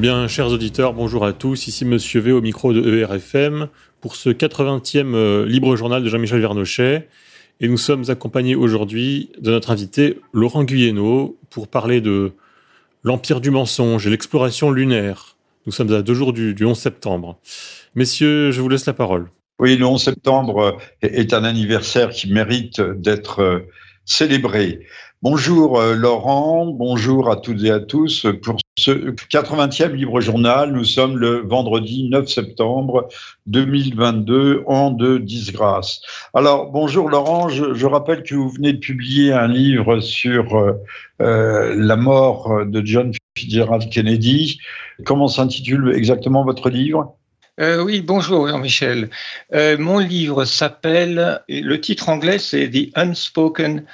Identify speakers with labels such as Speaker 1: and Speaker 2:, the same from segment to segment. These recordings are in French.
Speaker 1: Eh bien, chers auditeurs, bonjour à tous. Ici Monsieur V au micro de ERFM pour ce 80e euh, libre journal de Jean-Michel Vernochet. Et nous sommes accompagnés aujourd'hui de notre invité Laurent Guyeno pour parler de l'empire du mensonge et l'exploration lunaire. Nous sommes à deux jours du, 11 septembre. Messieurs, je vous laisse la parole.
Speaker 2: Oui, le 11 septembre est un anniversaire qui mérite d'être euh, célébré. Bonjour euh, Laurent, bonjour à toutes et à tous. Pour ce 80e Libre Journal, nous sommes le vendredi 9 septembre 2022, an de disgrâce. Alors, bonjour Laurent, je, rappelle que vous venez de publier un livre sur euh, euh, la mort de John Fitzgerald Kennedy. Comment s'intitule exactement votre livre?
Speaker 3: Oui, bonjour Jean-Michel. mon livre s'appelle, le titre anglais c'est The Unspoken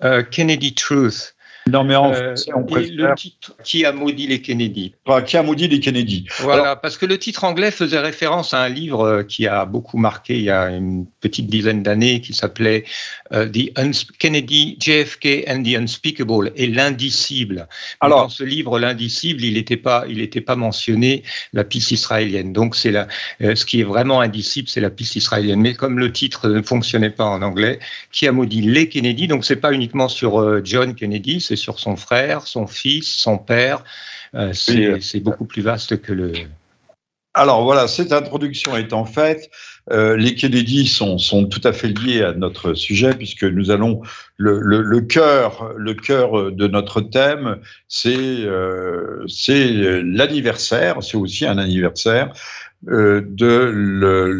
Speaker 3: Uh, Kennedy Truth.
Speaker 2: Non, mais en euh, on
Speaker 3: Le titre Qui a maudit les Kennedy?
Speaker 2: Qui a maudit les Kennedy
Speaker 3: Voilà, parce que le titre anglais faisait référence à un livre euh, qui a beaucoup marqué il y a une petite dizaine d'années qui s'appelait euh, The Kennedy, JFK and the Unspeakable et l'indicible. Alors, dans ce livre, l'indicible, il n'était pas, il n'était pas mentionné la piste israélienne. Donc, c'est la, ce qui est vraiment indicible, c'est la piste israélienne. Mais comme le titre ne fonctionnait pas en anglais, qui a maudit les Kennedy? Donc, c'est pas uniquement sur John Kennedy, c'est sur son frère, son fils, son père. Euh, c'est beaucoup plus vaste que le.
Speaker 2: Alors voilà, cette introduction étant faite, euh, les Kennedy sont, sont, tout à fait liés à notre sujet puisque nous allons le, le, cœur le cœur de notre thème, c'est euh, c'est l'anniversaire, c'est aussi un anniversaire euh, de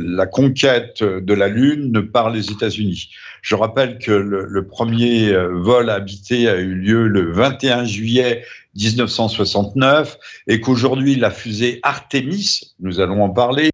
Speaker 2: la conquête de la Lune par les États-Unis. Je rappelle que le, premier euh, vol habité a eu lieu le 21 juillet 1969 et qu'aujourd'hui la fusée Artemis, nous allons en parler,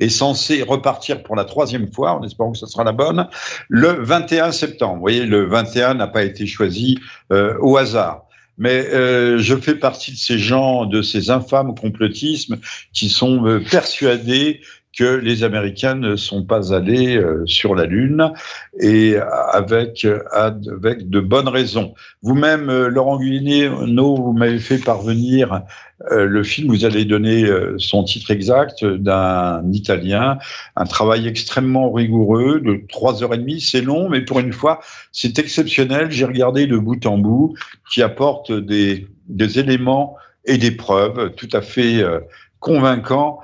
Speaker 2: est censée repartir pour la troisième fois, en espérant que ce sera la bonne, le 21 septembre. Vous voyez, le 21 n'a pas été choisi euh, au hasard mais euh, je fais partie de ces gens, de ces infâmes complotismes qui sont euh, persuadés que les Américains ne sont pas allés euh, sur la Lune et avec, avec de bonnes raisons. Vous-même, euh, Laurent Guilleneau, vous m'avez fait parvenir euh, le film, vous allez donner son titre exact d'un Italien, un travail extrêmement rigoureux de trois heures et demie, c'est long, mais pour une fois, c'est exceptionnel. J'ai regardé de bout en bout, qui apporte des, éléments et des preuves tout à fait convaincants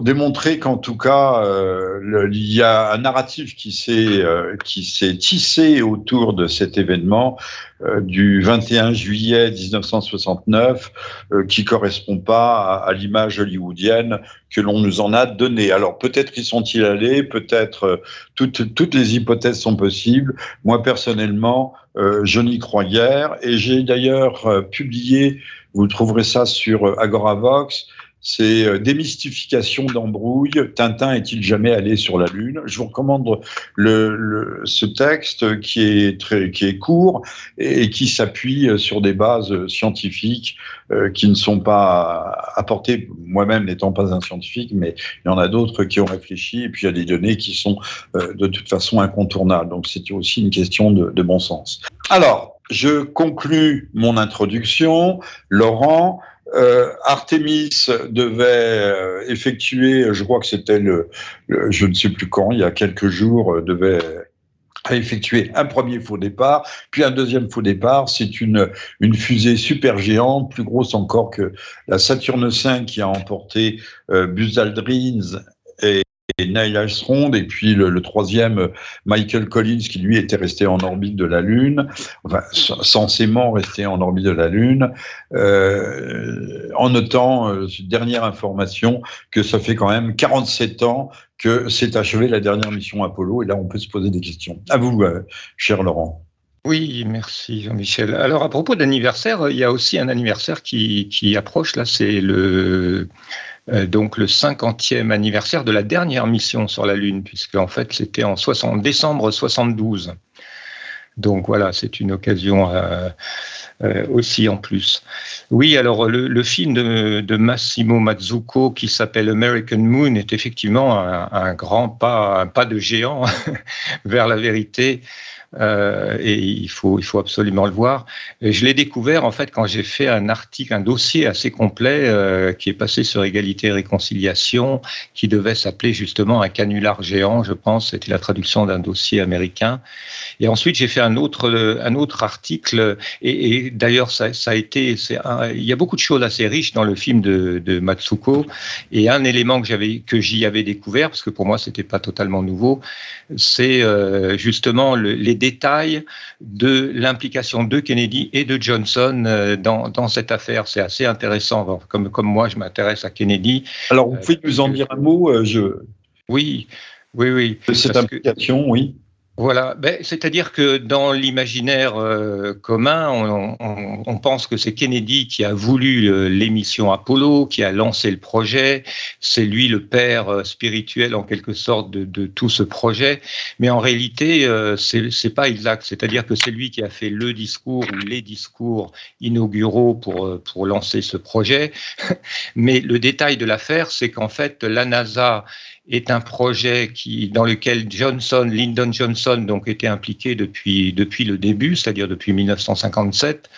Speaker 2: démontrer qu'en tout cas, euh, il y a un narratif qui s'est euh, qui s'est tissé autour de cet événement euh, du 21 juillet 1969, euh, qui correspond pas à, l'image hollywoodienne que l'on nous en a donnée. Alors peut-être y sont-ils allés, peut-être euh, toutes toutes les hypothèses sont possibles. Moi personnellement, je n'y crois guère, et j'ai d'ailleurs publié, vous trouverez ça sur Agoravox c'est euh, démystification d'embrouille. Tintin est-il jamais allé sur la Lune? Je vous recommande le, ce texte qui est très qui est court et, qui s'appuie euh, sur des bases scientifiques euh, qui ne sont pas apportées. Moi-même n'étant pas un scientifique, mais il y en a d'autres qui ont réfléchi. Et puis il y a des données qui sont de toute façon incontournables. Donc c'est aussi une question de, de bon sens. Alors, je conclus mon introduction. Laurent, euh, Artemis devait euh, effectuer, je crois que c'était le, je ne sais plus quand, il y a quelques jours, euh, devait effectuer un premier faux départ, puis un deuxième faux départ. C'est une, une fusée super géante, plus grosse encore que la Saturne V qui a emporté Buzz Aldrin Neil Armstrong, et puis le, troisième, Michael Collins, qui lui était resté en orbite de la Lune, enfin, censément resté en orbite de la Lune, euh, en notant, euh, dernière information, que ça fait quand même 47 ans que s'est achevée la dernière mission Apollo, et là on peut se poser des questions. À vous, euh, cher Laurent.
Speaker 3: Oui, merci Jean-Michel. Alors à propos d'anniversaire, il y a aussi un anniversaire qui, qui approche, là c'est le donc le 50e anniversaire de la dernière mission sur la Lune, puisque en fait c'était en, décembre 72. Donc voilà, c'est une occasion euh, euh, aussi en plus. Oui, alors le, film de, Massimo Mazzucco qui s'appelle American Moon est effectivement un, grand pas, un pas de géant vers la vérité euh, et il faut, absolument le voir. Je l'ai découvert en fait quand j'ai fait un article, un dossier assez complet euh, qui est passé sur égalité et réconciliation, qui devait s'appeler justement un canular géant, je pense, c'était la traduction d'un dossier américain. Et ensuite j'ai fait un autre, article, et, d'ailleurs ça, a été, il y a beaucoup de choses assez riches dans le film de, de Matsuko, et un élément que j'avais, que j'y avais découvert, parce que pour moi c'était pas totalement nouveau, c'est euh, justement le, les détails de l'implication de Kennedy et de Johnson euh, dans, dans cette affaire. C'est assez intéressant. Comme, comme moi, je m'intéresse à Kennedy.
Speaker 2: Alors, vous pouvez nous en dire un mot je...
Speaker 3: Oui, oui, oui.
Speaker 2: cette implication, oui.
Speaker 3: Voilà, ben, c'est-à-dire que dans l'imaginaire euh, commun, on, pense que c'est Kennedy qui a voulu euh, l'émission Apollo, qui a lancé le projet. C'est lui le père euh, spirituel en quelque sorte de, tout ce projet. Mais en réalité, c'est pas exact. C'est-à-dire que c'est lui qui a fait le discours ou les discours inauguraux pour pour lancer ce projet. Mais le détail de l'affaire, c'est qu'en fait, la NASA est un projet qui, dans lequel Johnson, Lyndon Johnson, donc était impliqué depuis, depuis le début, c'est-à-dire depuis 1957,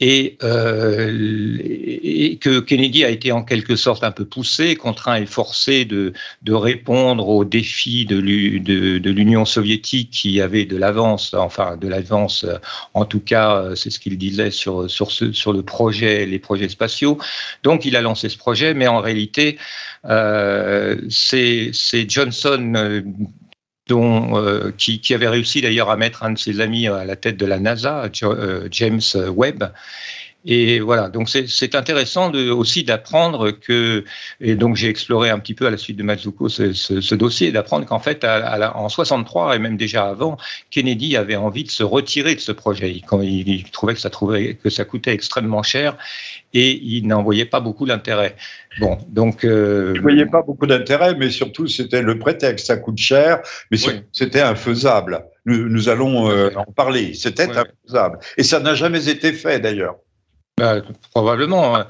Speaker 3: et, euh, et, que Kennedy a été en quelque sorte un peu poussé, contraint et forcé de, répondre aux défis de l'Union soviétique qui avait de l'avance, enfin de l'avance, en tout cas, c'est ce qu'il disait sur le projet, les projets spatiaux. Donc il a lancé ce projet, mais en réalité, euh, c'est Johnson. Euh, euh, qui, qui, avait réussi d'ailleurs à mettre un de ses amis à la tête de la NASA, euh, James Webb, et voilà, donc c'est intéressant de, aussi d'apprendre que, et donc j'ai exploré un petit peu à la suite de Matsuko ce, ce, ce dossier, d'apprendre qu'en fait, à, à la, en 63 et même déjà avant, Kennedy avait envie de se retirer de ce projet. Il, quand il, il trouvait que ça, trouvait, que ça coûtait extrêmement cher et il n'en voyait pas beaucoup d'intérêt. Bon, donc. Euh...
Speaker 2: Il ne voyait pas beaucoup d'intérêt, mais surtout, c'était le prétexte. Ça coûte cher, mais oui. c'était infaisable. Nous, nous allons euh, en parler. C'était oui, infaisable. Et ça n'a jamais été fait, d'ailleurs.
Speaker 3: Bah, probablement. Hein.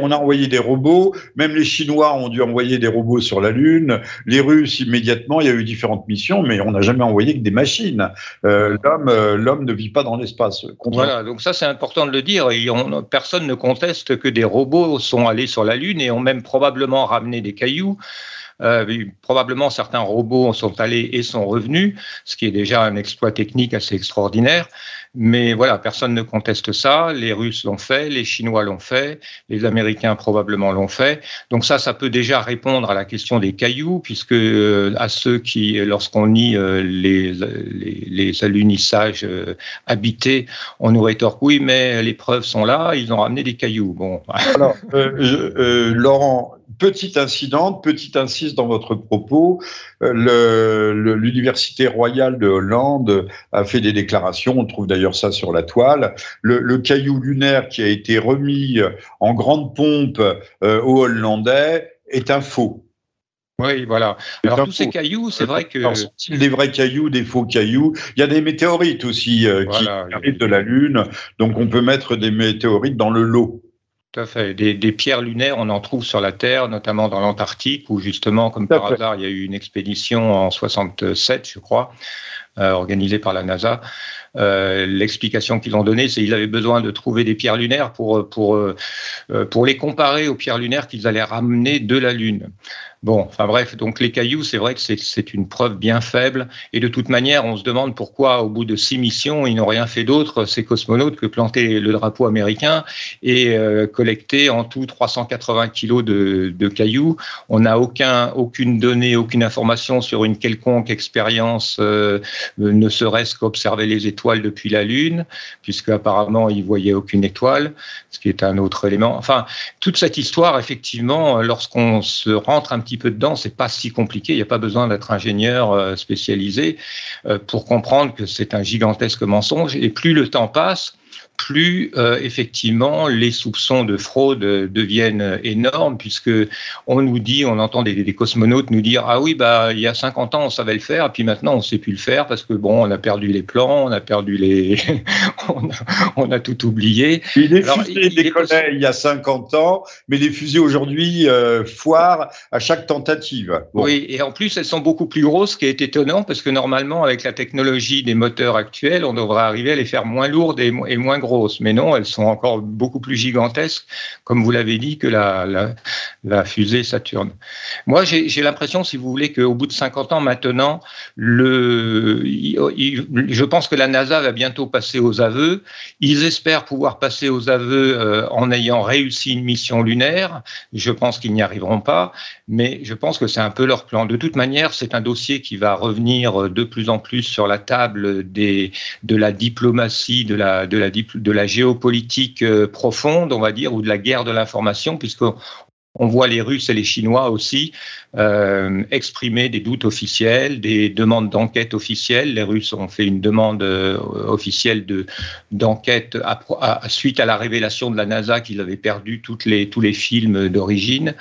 Speaker 2: On a envoyé des robots, même les Chinois ont dû envoyer des robots sur la Lune, les Russes immédiatement, il y a eu différentes missions, mais on n'a jamais envoyé que des machines. Euh, l'homme, euh, l'homme ne vit pas dans l'espace.
Speaker 3: Voilà, donc ça c'est important de le dire. Et on, personne ne conteste que des robots sont allés sur la Lune et ont même probablement ramené des cailloux. Euh, probablement certains robots sont allés et sont revenus, ce qui est déjà un exploit technique assez extraordinaire. Mais voilà, personne ne conteste ça. Les Russes l'ont fait, les Chinois l'ont fait, les Américains probablement l'ont fait. Donc ça, ça peut déjà répondre à la question des cailloux, puisque euh, à ceux qui, lorsqu'on nie euh, les, les, les, alunissages euh, habités, on nous rétorque oui, mais les preuves sont là, ils ont ramené des cailloux. Bon.
Speaker 2: Alors, je, Laurent, petit incident, petit insiste dans votre propos. L'Université royale de Hollande a fait des déclarations. On trouve d'ailleurs ça sur la toile. Le, le, caillou lunaire qui a été remis en grande pompe euh, aux Hollandais est un faux.
Speaker 3: Oui, voilà. Alors tous ces cailloux, c'est vrai que Alors,
Speaker 2: des vrais cailloux, des faux cailloux? Il y a des météorites aussi euh, voilà, qui arrivent de la Lune, donc on peut mettre des météorites dans le lot.
Speaker 3: Tout à fait. Des, des, pierres lunaires, on en trouve sur la Terre, notamment dans l'Antarctique, où justement, comme par fait. hasard, il y a eu une expédition en 67, je crois, euh, organisée par la NASA. Euh, L'explication qu'ils ont donnée, c'est qu'ils avaient besoin de trouver des pierres lunaires pour, pour, euh, pour les comparer aux pierres lunaires qu'ils allaient ramener de la Lune. Bon, enfin bref, donc les cailloux, c'est vrai que c'est une preuve bien faible. Et de toute manière, on se demande pourquoi, au bout de six missions, ils n'ont rien fait d'autre, ces cosmonautes, que planter le drapeau américain et euh, collecter en tout 380 kilos de, cailloux. On n'a aucun, aucune donnée, aucune information sur une quelconque expérience, euh, ne serait-ce qu'observer les étoiles depuis la Lune, puisque apparemment ils voyaient aucune étoile, ce qui est un autre élément. Enfin, toute cette histoire, effectivement, lorsqu'on se rentre un petit peu dedans, c'est pas si compliqué. Il n'y a pas besoin d'être ingénieur euh, spécialisé euh, pour comprendre que c'est un gigantesque mensonge. Et plus le temps passe, plus euh, effectivement les soupçons de fraude deviennent énormes puisque on nous dit, on entend des, cosmonautes nous dire ah oui bah il y a 50 ans on savait le faire et puis maintenant on sait plus le faire parce que bon on a perdu les plans, on a perdu les, on, a, tout oublié.
Speaker 2: les fusées décollaient il y a 50 ans, mais les fusées aujourd'hui euh, foirent à chaque tentative.
Speaker 3: Oui et en plus elles sont beaucoup plus grosses, ce qui est étonnant parce que normalement avec la technologie des moteurs actuels on devrait arriver à les faire moins lourdes et, et moins grosses. Mais non, elles sont encore beaucoup plus gigantesques, comme vous l'avez dit, que la, fusée Saturne. Moi, j'ai l'impression, si vous voulez, qu'au bout de 50 ans maintenant, le, je pense que la NASA va bientôt passer aux aveux. Ils espèrent pouvoir passer aux aveux euh, en ayant réussi une mission lunaire. Je pense qu'ils n'y arriveront pas, mais je pense que c'est un peu leur plan. De toute manière, c'est un dossier qui va revenir de plus en plus sur la table de la diplomatie, de la, la, de la géopolitique euh, profonde, on va dire, ou de la guerre de l'information, puisque on voit les Russes et les Chinois aussi euh, exprimer des doutes officiels, des demandes d'enquête officielles. Les Russes ont fait une demande euh, officielle de d'enquête suite à la révélation de la NASA qu'ils avaient perdu tous les films d'origine.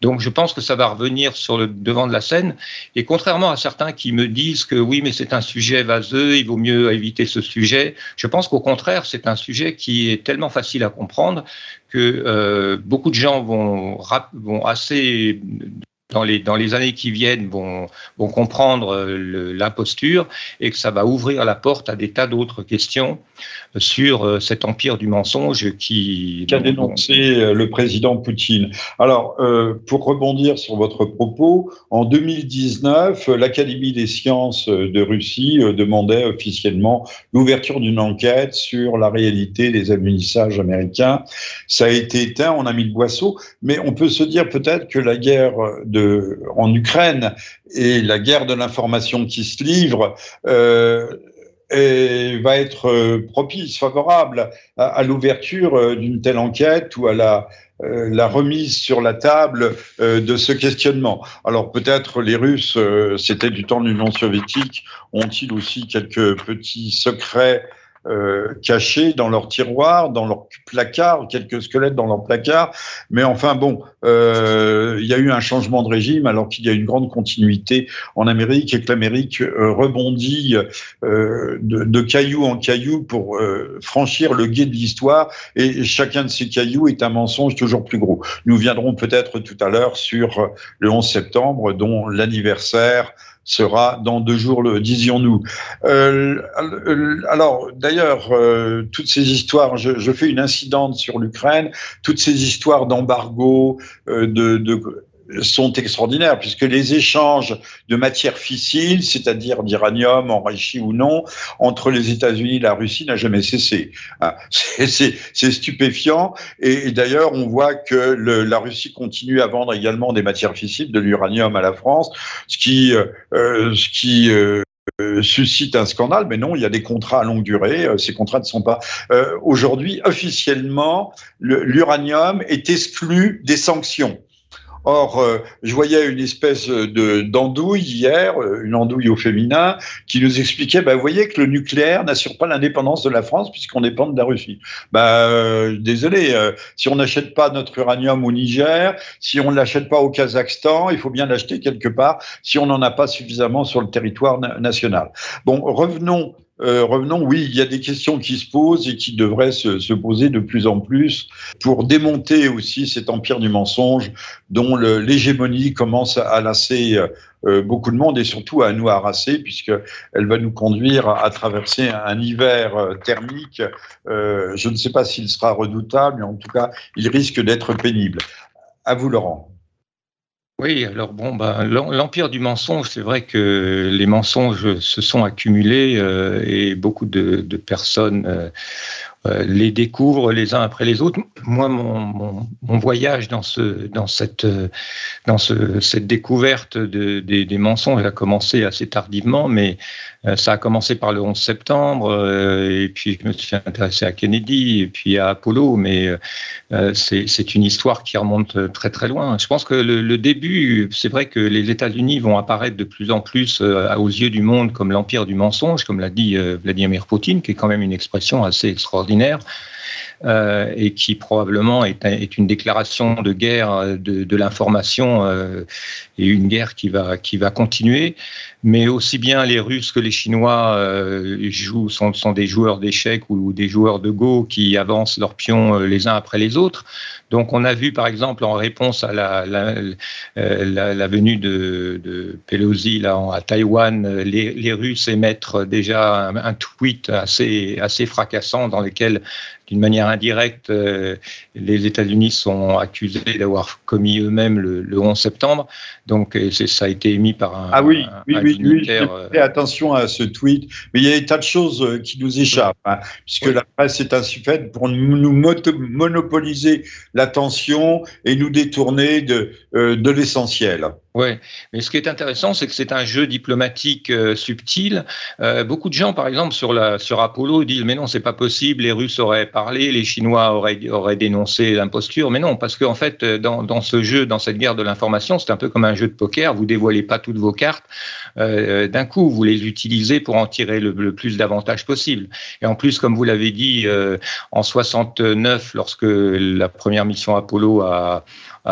Speaker 3: Donc je pense que ça va revenir sur le devant de la scène. Et contrairement à certains qui me disent que oui, mais c'est un sujet vaseux, il vaut mieux éviter ce sujet, je pense qu'au contraire, c'est un sujet qui est tellement facile à comprendre que euh, beaucoup de gens vont, vont assez dans les, dans les années qui viennent vont, vont comprendre euh, l'imposture et que ça va ouvrir la porte à des tas d'autres questions sur euh, cet empire du mensonge qui
Speaker 2: qu'a dénoncé euh, le président Poutine. Alors, pour rebondir sur votre propos, en 2019, l'Académie des sciences de Russie demandait officiellement l'ouverture d'une enquête sur la réalité des administrages américains. Ça a été éteint, on a mis le boisseau, mais on peut se dire peut-être que la guerre de en Ukraine et la guerre de l'information qui se livre euh, va être euh, propice, favorable à, l'ouverture euh, d'une telle enquête ou à la, la remise sur la table de ce questionnement. Alors peut-être les Russes, c'était du temps de l'Union soviétique, ont-ils aussi quelques petits secrets euh, cachés dans leur tiroir, dans leur placard, quelques squelettes dans leur placard. Mais enfin bon, euh, il y a eu un changement de régime alors qu'il y a une grande continuité en Amérique et que l'Amérique euh, rebondit de, de, caillou en caillou pour franchir le guet de l'histoire. Et chacun de ces cailloux est un mensonge toujours plus gros. Nous viendrons peut-être tout à l'heure sur le 11 septembre, dont l'anniversaire sera dans deux jours, le disions-nous. Euh, alors, d'ailleurs, euh, toutes ces histoires, je, fais une incidente sur l'Ukraine, toutes ces histoires d'embargo, euh, de, de sont extraordinaires puisque les échanges de matières fissiles, c'est-à-dire d'uranium enrichi ou non, entre les États-Unis et la Russie n'a jamais cessé. Ah, c'est stupéfiant et, d'ailleurs on voit que la Russie continue à vendre également des matières fissiles, de l'uranium à la France, ce qui, euh, ce qui euh, suscite un scandale, mais non, il y a des contrats à longue durée. Euh, ces contrats ne sont pas. Euh, Aujourd'hui, officiellement, l'uranium est exclu des sanctions. Or, euh, je voyais une espèce de d'andouille hier, euh, une andouille au féminin, qui nous expliquait, bah, vous voyez que le nucléaire n'assure pas l'indépendance de la France puisqu'on dépend de la Russie. Bah, euh, désolé, si on n'achète pas notre uranium au Niger, si on ne l'achète pas au Kazakhstan, il faut bien l'acheter quelque part si on n'en a pas suffisamment sur le territoire national. Bon, revenons euh, revenons, oui, il y a des questions qui se posent et qui devraient se, se, poser de plus en plus pour démonter aussi cet empire du mensonge dont l'hégémonie commence à lasser euh, beaucoup de monde et surtout à nous harasser puisqu'elle va nous conduire à, traverser un, hiver euh, thermique. je ne sais pas s'il sera redoutable, mais en tout cas, il risque d'être pénible. À vous, Laurent.
Speaker 3: Oui, alors bon, ben, l'empire du mensonge, c'est vrai que les mensonges se sont accumulés euh, et beaucoup de, personnes euh, les découvrent les uns après les autres. Moi, mon, voyage dans, dans, cette, découverte de, des, mensonges a commencé assez tardivement, mais euh, ça a commencé par le 11 septembre, euh, et puis je me suis intéressé à Kennedy, et puis à Apollo, mais euh, c'est une histoire qui remonte très très loin. Je pense que le début, c'est vrai que les États-Unis vont apparaître de plus en plus aux yeux du monde comme l'empire du mensonge, comme l'a dit Vladimir Poutine, qui est quand même une expression assez extraordinaire extraordinaire. Euh, et qui probablement est, une déclaration de guerre de, de l'information euh, et une guerre qui va, qui va continuer. Mais aussi bien les Russes que les Chinois euh, jouent, sont, sont, des joueurs d'échecs ou des joueurs de Go qui avancent leurs pions les uns après les autres. Donc on a vu par exemple en réponse à la, la, venue de, de, Pelosi là, à Taïwan, les, les Russes émettre déjà un, un, tweet assez, assez fracassant dans lequel d'une manière indirecte, euh, les États-Unis sont accusés d'avoir commis eux-mêmes le, 11 septembre. Donc, ça a été émis par un.
Speaker 2: Ah oui, oui, oui, oui euh, Fais attention à ce tweet. Mais il y a des tas de choses euh, qui nous échappent, hein, puisque la presse est ainsi faite pour nous monopoliser l'attention et nous détourner de, de l'essentiel.
Speaker 3: Oui, mais ce qui est intéressant, c'est que c'est un jeu diplomatique euh, subtil. Euh, beaucoup de gens, par exemple, sur, la, sur Apollo, disent mais non, c'est pas possible. Les Russes auraient parlé, les Chinois auraient, auraient dénoncé l'imposture. Mais non, parce qu'en fait, euh, dans, dans, ce jeu, dans cette guerre de l'information, c'est un peu comme un jeu de poker. Vous dévoilez pas toutes vos cartes euh, d'un coup. Vous les utilisez pour en tirer le, le plus d'avantages possible. Et en plus, comme vous l'avez dit, euh, en 69, lorsque la première mission Apollo a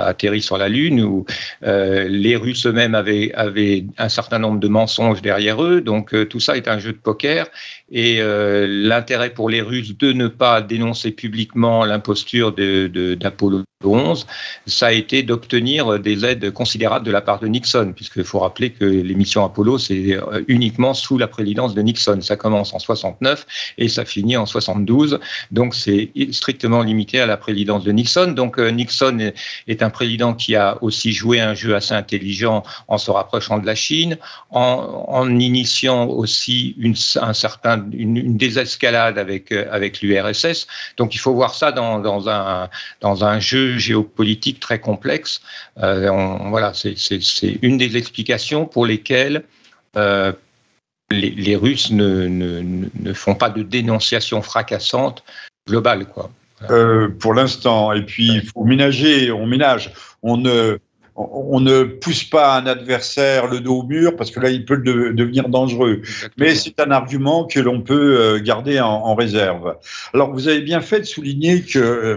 Speaker 3: atterri sur la Lune, où euh, les Russes eux-mêmes avaient, avaient, un certain nombre de mensonges derrière eux. Donc euh, tout ça est un jeu de poker. Et euh, l'intérêt pour les Russes de ne pas dénoncer publiquement l'imposture d'Apollo 11, ça a été d'obtenir des aides considérables de la part de Nixon, puisqu'il faut rappeler que les missions Apollo, c'est uniquement sous la présidence de Nixon. Ça commence en 69 et ça finit en 72. Donc c'est strictement limité à la présidence de Nixon. Donc Nixon est un président qui a aussi joué un jeu assez intelligent en se rapprochant de la Chine, en, initiant aussi un certain, une, désescalade avec, euh, avec l'URSS. Donc il faut voir ça dans, dans, un, dans un jeu géopolitique très complexe. Euh, voilà, c'est une des explications pour lesquelles euh, les, Russes ne, ne, ne, font pas de dénonciation fracassante globale. Quoi.
Speaker 2: Pour l'instant. Et puis, il faut ménager, on ménage. On ne, on ne pousse pas un adversaire le dos au mur parce que là, il peut devenir dangereux. Mais c'est un argument que l'on peut euh, garder en, en, réserve. Alors, vous avez bien fait de souligner que euh,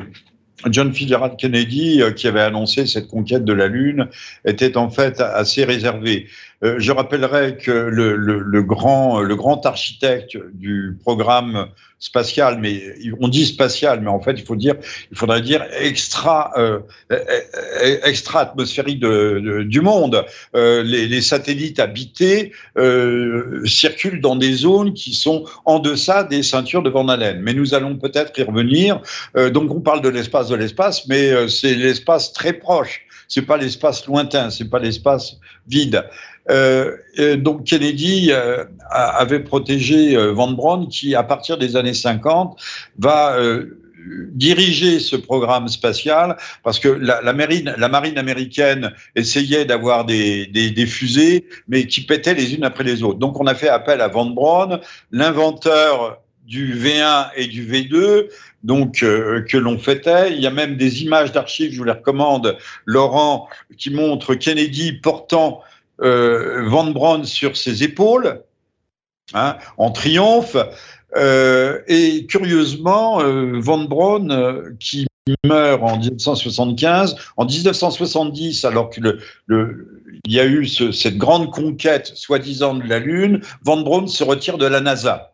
Speaker 2: John Fitzgerald Kennedy, qui avait annoncé cette conquête de la Lune, était en fait assez réservé. Euh, je rappellerai que le, le, le, grand, le grand architecte du programme spatial, mais on dit spatial, mais en fait, il faut dire, il faudrait dire extra, euh, extra atmosphérique de, de, du monde. Euh, les, les, satellites habités euh, circulent dans des zones qui sont en deçà des ceintures de Van Allen. Mais nous allons peut-être y revenir. Donc, on parle de l'espace de l'espace, mais c'est l'espace très proche. C'est pas l'espace lointain, c'est pas l'espace vide. Euh, donc Kennedy euh, avait protégé euh, Van Braun qui, à partir des années 50, va diriger ce programme spatial parce que la, marine, américaine essayait d'avoir des, fusées, mais qui pétaient les unes après les autres. Donc on a fait appel à Van Braun, l'inventeur du V1 et du V2, donc que l'on fêtait. Il y a même des images d'archives, je vous les recommande, Laurent, qui montrent Kennedy portant Van Braun sur ses épaules, hein, en triomphe. Euh, et curieusement, euh, Van Braun, euh, qui meurt en 1975, en 1970, alors que y a eu ce, cette grande conquête, soi-disant, de la Lune, Van Braun se retire de la NASA.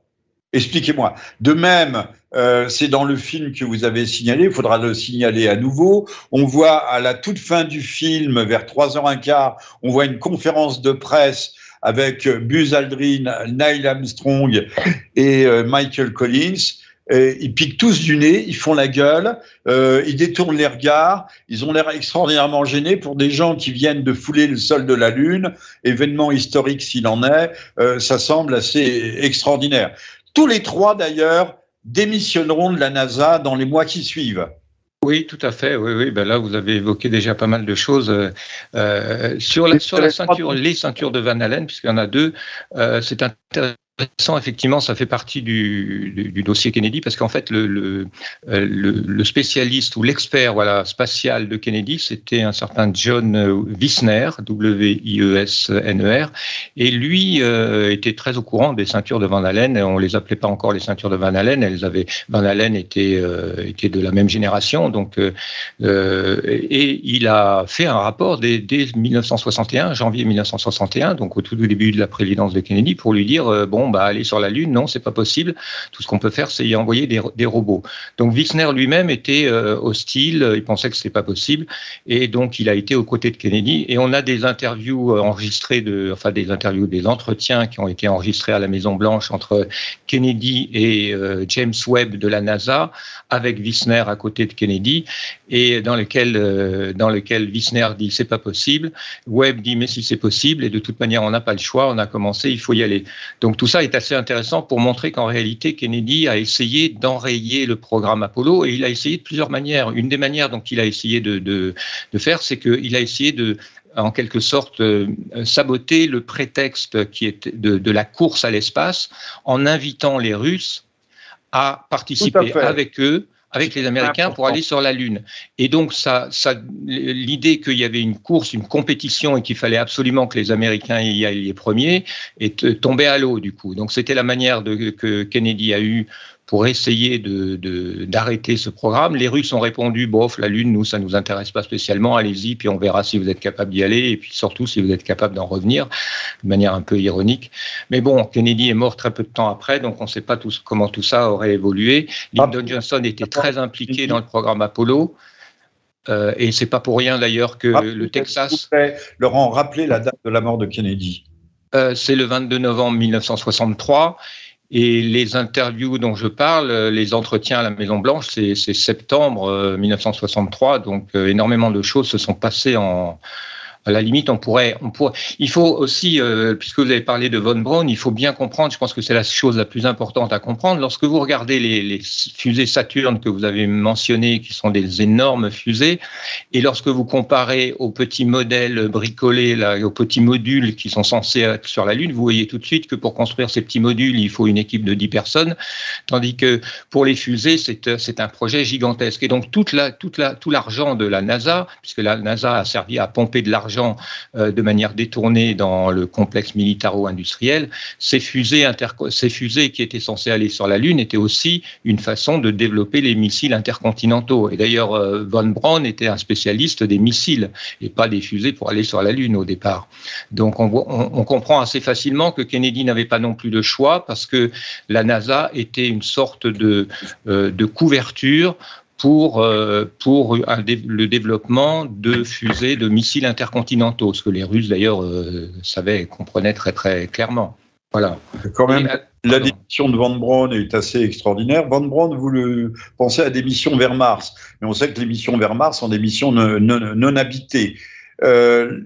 Speaker 2: Expliquez-moi. De même, euh, c'est dans le film que vous avez signalé, il faudra le signaler à nouveau. On voit à la toute fin du film, vers 3h15, on voit une conférence de presse avec Buzz Aldrin, Neil Armstrong et euh, Michael Collins. Ils piquent tous du nez, ils font la gueule, euh, ils détournent les regards, ils ont l'air extraordinairement gênés pour des gens qui viennent de fouler le sol de la Lune, événement historique s'il en est, euh, ça semble assez extraordinaire. Tous les trois, d'ailleurs, démissionneront de la NASA dans les mois qui suivent.
Speaker 3: Oui, tout à fait. Oui, oui. Ben là, vous avez évoqué déjà pas mal de choses euh, sur la, sur la ceinture, les ceintures de Van Allen, puisqu'il y en a deux. Euh, c'est intéressant intéressant, effectivement, ça fait partie du, dossier Kennedy parce qu'en fait, le, euh, spécialiste ou l'expert spatial de Kennedy, c'était un certain John Wissner, W-I-E-S-N-E-R, et lui euh, était très au courant des ceintures de Van Allen. On les appelait pas encore les ceintures de Van Allen. Elles avaient Van Allen était euh, était de la même génération, donc et il a fait un rapport dès, dès 1961, janvier 1961, donc au tout début de la présidence de Kennedy, pour lui dire bon bah, aller sur la Lune, non, c'est pas possible. Tout ce qu'on peut faire, c'est y envoyer des, robots. Donc Wissner lui-même était euh, hostile, il pensait que c'était pas possible, et donc il a été aux côtés de Kennedy. Et on a des interviews euh, enregistrées, de, enfin des interviews, des entretiens qui ont été enregistrés à la Maison Blanche entre Kennedy et euh, James Webb de la NASA, avec Wissner à côté de Kennedy, et dans lequel, dans lequel Wissner dit c'est pas possible, Webb dit mais si c'est possible, et de toute manière on n'a pas le choix, on a commencé, il faut y aller. Donc tout ça est assez intéressant pour montrer qu'en réalité, Kennedy a essayé d'enrayer le programme Apollo et il a essayé de plusieurs manières. Une des manières dont il a essayé de, de, de faire, c'est qu'il a essayé de en quelque sorte euh, saboter le prétexte qui est de, de la course à l'espace en invitant les Russes à participer avec eux avec les Américains pour aller sur la Lune. Et donc, ça, l'idée qu'il y avait une course, une compétition et qu'il fallait absolument que les Américains y aillent les premiers est tombée à l'eau, du coup. Donc, c'était la manière que Kennedy a eu pour essayer de, d'arrêter ce programme. Les Russes ont répondu, bof, la Lune, nous, ça nous intéresse pas spécialement, allez-y, puis on verra si vous êtes capable d'y aller, et puis surtout si vous êtes capable d'en revenir, de manière un peu ironique. Mais bon, Kennedy est mort très peu de temps après, donc on ne sait pas tout, comment tout ça aurait évolué. Lyndon ah. Johnson était très impliqué dans le programme Apollo. Euh, et c'est pas pour rien d'ailleurs que le Texas.
Speaker 2: Laurent, rappelez la date de la mort de Kennedy.
Speaker 3: Euh, c'est le 22 novembre 1963 et les interviews dont je parle, les entretiens à la Maison Blanche, c'est septembre 1963, euh, donc euh, énormément de choses se sont passées en, à la limite, on pourrait, on pourrait. Il faut aussi, euh, puisque vous avez parlé de von Braun, il faut bien comprendre. Je pense que c'est la chose la plus importante à comprendre. Lorsque vous regardez les, fusées Saturne que vous avez mentionnées, qui sont des énormes fusées, et lorsque vous comparez aux petits modèles bricolés, aux petits modules qui sont censés être sur la Lune, vous voyez tout de suite que pour construire ces petits modules, il faut une équipe de 10 personnes, tandis que pour les fusées, c'est c'est un projet gigantesque. Et donc tout l'argent de la NASA, puisque la NASA a servi à pomper de l'argent euh, de manière détournée dans le complexe militaro-industriel, ces fusées, qui étaient censées aller sur la Lune étaient aussi une façon de développer les missiles intercontinentaux. Et d'ailleurs, euh, von Braun était un spécialiste des missiles et pas des fusées pour aller sur la Lune au départ. Donc on, comprend assez facilement que Kennedy n'avait pas non plus de choix parce que la NASA était une sorte de, euh, de couverture pour, euh, pour le développement de fusées, de missiles intercontinentaux, ce que les Russes d'ailleurs euh, savaient et comprenaient très très clairement. Voilà.
Speaker 2: Quand même, la, démission de Van Braun est assez extraordinaire. Van Braun, vous le pensez à des missions vers Mars, mais on sait que les missions vers Mars sont des missions non, non habitées. Euh,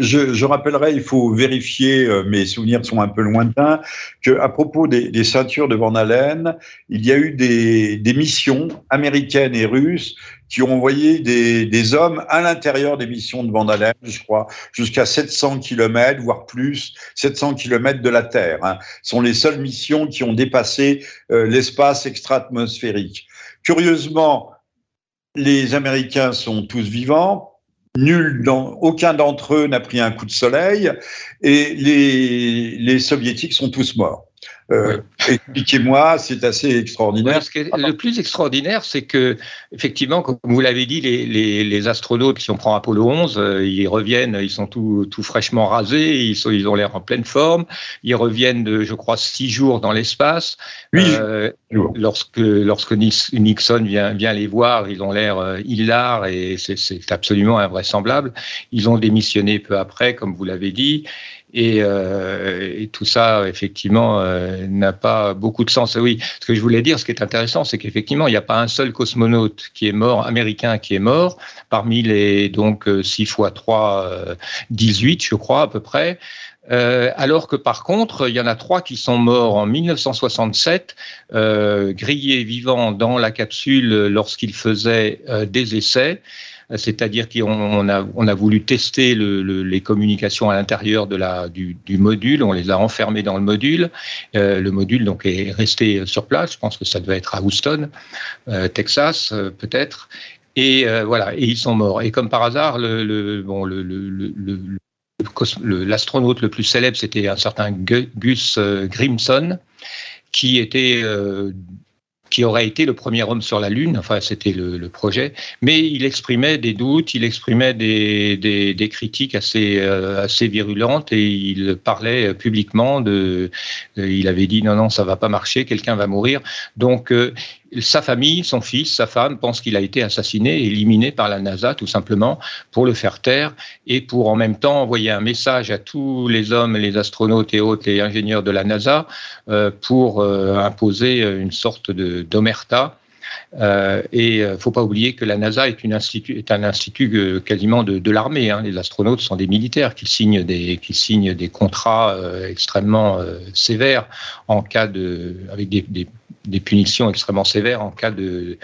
Speaker 2: je, je, rappellerai, il faut vérifier, euh, mes souvenirs sont un peu lointains, que à propos des, des, ceintures de Van Allen, il y a eu des, des missions américaines et russes qui ont envoyé des, des hommes à l'intérieur des missions de Van Allen, je crois, jusqu'à 700 km, voire plus, 700 km de la Terre. Hein. Sont les seules missions qui ont dépassé euh, l'espace extra-atmosphérique. Curieusement, les Américains sont tous vivants, Nul dans, aucun d'entre eux n'a pris un coup de soleil et les, les soviétiques sont tous morts. Euh, Expliquez-moi, c'est assez extraordinaire.
Speaker 3: le plus extraordinaire, c'est que, effectivement, comme vous l'avez dit, les, les, les, astronautes, si on prend Apollo 11, euh, ils reviennent, ils sont tout, tout fraîchement rasés, ils, sont, ils ont l'air en pleine forme, ils reviennent de, je crois, six jours dans l'espace.
Speaker 2: Oui. Euh,
Speaker 3: lorsque, lorsque Nixon vient, vient les voir, ils ont l'air euh, hilars et c'est absolument invraisemblable. Ils ont démissionné peu après, comme vous l'avez dit. Et, euh, et, tout ça, effectivement, euh, n'a pas beaucoup de sens. Oui, ce que je voulais dire, ce qui est intéressant, c'est qu'effectivement, il n'y a pas un seul cosmonaute qui est mort, américain qui est mort, parmi les donc 6 euh, fois 3, 18, je crois, à peu près. Euh, alors que par contre, il y en a trois qui sont morts en 1967, euh, grillés vivants dans la capsule lorsqu'ils faisaient des essais. C'est-à-dire qu'on a, voulu tester les communications à l'intérieur du, module, on les a enfermés dans le module. le module donc est resté sur place, je pense que ça devait être à Houston, Texas peut-être. Et voilà, et ils sont morts. Et comme par hasard, l'astronaute le plus célèbre, c'était un certain Gus euh, Grimson, qui était euh, qui aurait été le premier homme sur la Lune, enfin c'était le, projet, mais il exprimait des doutes, il exprimait des, critiques assez, euh, assez virulentes et il parlait publiquement de, il avait dit non non ça va pas marcher, quelqu'un va mourir, donc sa famille, son fils, sa femme pensent qu'il a été assassiné, éliminé par la NASA tout simplement pour le faire taire et pour en même temps envoyer un message à tous les hommes, les astronautes et autres, les ingénieurs de la NASA euh, pour euh, imposer une sorte d'omerta. Euh, et il ne faut pas oublier que la NASA est, une institut, est un institut quasiment de, l'armée. Hein. Les astronautes sont des militaires qui signent des, qui signent des contrats extrêmement sévères en cas de, avec des des punitions extrêmement sévères en cas de,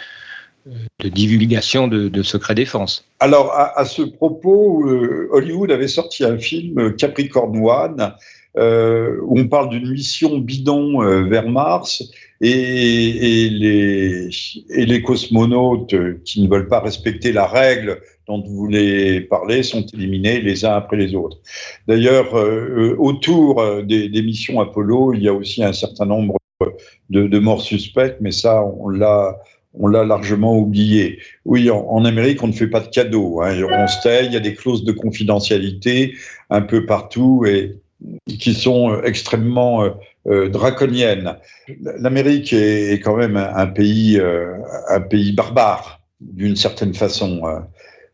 Speaker 3: divulgation de, secrets défense.
Speaker 2: Alors, à, ce propos, euh, Hollywood avait sorti un film, Capricorn One, euh, où on parle d'une mission bidon euh, vers Mars et, les, et les cosmonautes qui ne veulent pas respecter la règle dont vous voulez parler sont éliminés les uns après les autres. D'ailleurs, autour des, des, missions Apollo, il y a aussi un certain nombre de, morts suspectes, mais ça, on l'a on l'a largement oublié. Oui, en, Amérique, on ne fait pas de cadeaux. Hein. On se tait, il y a des clauses de confidentialité un peu partout et qui sont extrêmement euh, euh, draconiennes. L'Amérique est, quand même un, pays, euh, un pays barbare, d'une certaine façon.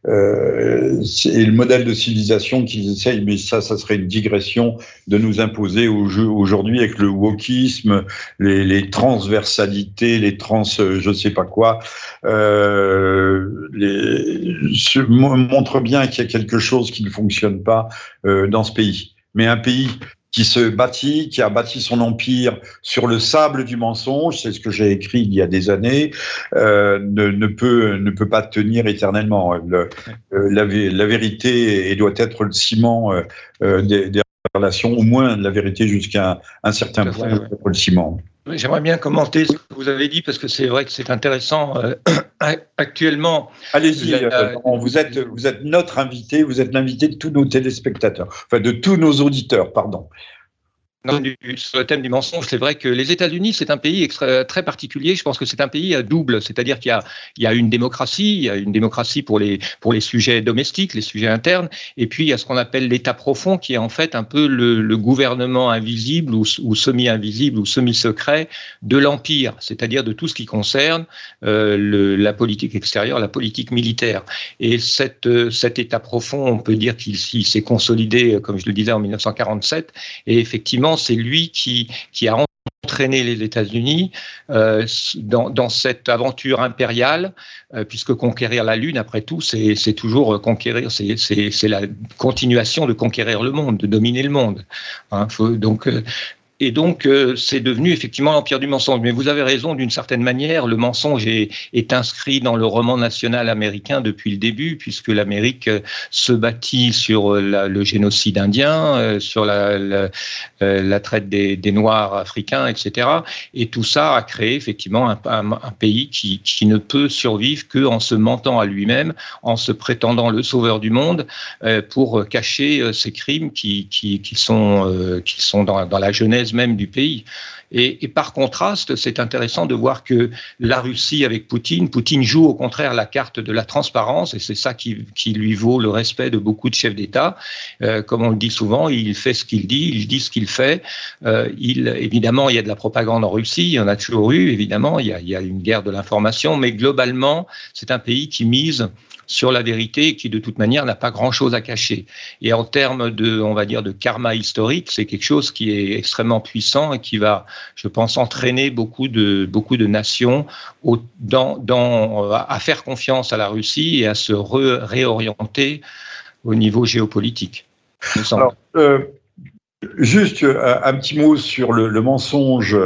Speaker 2: Euh, et le modèle de civilisation qu'ils essayent, mais ça, ça serait une digression de nous imposer aujourd'hui avec le wokisme, les, transversalités, les trans, je sais pas quoi, euh, les, montre bien qu'il y a quelque chose qui ne fonctionne pas euh, dans ce pays. Mais un pays qui se bâtit, qui a bâti son empire sur le sable du mensonge, c'est ce que j'ai écrit il y a des années, euh, ne, ne, peut, ne peut pas tenir éternellement. Le, euh, la, la, vérité et doit être le ciment euh, des, des, relations, au moins la vérité jusqu'à un, certain point, ouais. le ciment.
Speaker 3: J'aimerais bien commenter ce que vous avez dit parce que c'est vrai que c'est intéressant. Euh, actuellement,
Speaker 2: allez-y. Euh, vous êtes vous êtes notre invité, vous êtes l'invité de tous nos téléspectateurs, enfin de tous nos auditeurs, pardon
Speaker 3: sur le thème du mensonge, c'est vrai que les États-Unis, c'est un pays très particulier. Je pense que c'est un pays à double, c'est-à-dire qu'il y, y a, une démocratie, il y a une démocratie pour les, pour les sujets domestiques, les sujets internes, et puis il y a ce qu'on appelle l'État profond, qui est en fait un peu le, gouvernement invisible ou, semi-invisible ou semi-secret de l'Empire, c'est-à-dire de tout ce qui concerne euh, le, la politique extérieure, la politique militaire. Et cette, cet État profond, on peut dire qu'il s'est consolidé, comme je le disais, en 1947, et effectivement, c'est lui qui, qui a entraîné les États-Unis euh, dans, cette aventure impériale, euh, puisque conquérir la Lune, après tout, c'est toujours conquérir, c'est la continuation de conquérir le monde, de dominer le monde. Hein, donc, euh, et donc, euh, c'est devenu effectivement l'empire du mensonge. Mais vous avez raison, d'une certaine manière, le mensonge est, inscrit dans le roman national américain depuis le début, puisque l'Amérique euh, se bâtit sur euh, le génocide indien, sur la, traite des, Noirs africains, etc. Et tout ça a créé effectivement un, pays qui, ne peut survivre qu'en se mentant à lui-même, en se prétendant le sauveur du monde, pour cacher ses crimes qui sont dans, dans la genèse même du pays. Et, par contraste, c'est intéressant de voir que la Russie avec Poutine, Poutine joue au contraire la carte de la transparence, et c'est ça qui, lui vaut le respect de beaucoup de chefs d'État. Euh, comme on le dit souvent, il fait ce qu'il dit, il dit ce qu'il fait. Euh, il, évidemment, il y a de la propagande en Russie, il y en a toujours eu, évidemment, il y a, une guerre de l'information, mais globalement, c'est un pays qui mise sur la vérité qui de toute manière n'a pas grand-chose à cacher. Et en termes de, on va dire, de karma historique, c'est quelque chose qui est extrêmement puissant et qui va, je pense, entraîner beaucoup de, beaucoup de nations à faire confiance à la Russie et à se réorienter au niveau géopolitique.
Speaker 2: Juste un, petit mot sur le, mensonge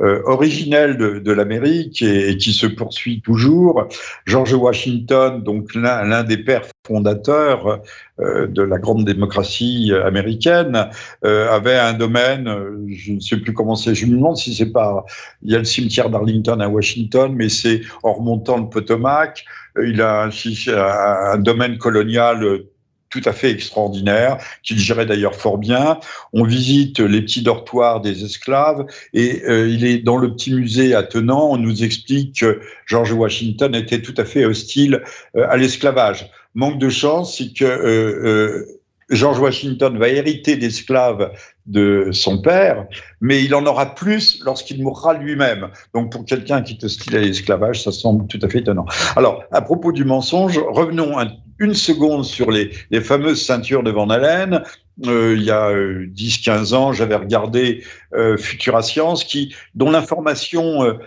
Speaker 2: euh, originel de, l'Amérique et, qui se poursuit toujours. George Washington, donc l'un des pères fondateurs euh, de la grande démocratie américaine, euh, avait un domaine, je ne sais plus comment c'est, je me demande si c'est pas, il y a le cimetière d'Arlington à Washington, mais c'est en remontant le Potomac. Il a un domaine colonial tout à fait extraordinaire, qu'il gérait d'ailleurs fort bien. On visite les petits dortoirs des esclaves et euh, il est dans le petit musée attenant, on nous explique que George Washington était tout à fait hostile euh, à l'esclavage. Manque de chance, c'est que euh, George Washington va hériter d'esclaves de son père, mais il en aura plus lorsqu'il mourra lui-même. Donc pour quelqu'un qui est hostile à l'esclavage, ça semble tout à fait étonnant. Alors, à propos du mensonge, revenons un une seconde sur les, fameuses ceintures de Van Allen. Euh, il y a 10-15 euh, ans, j'avais regardé euh, Futura Science, dont l'information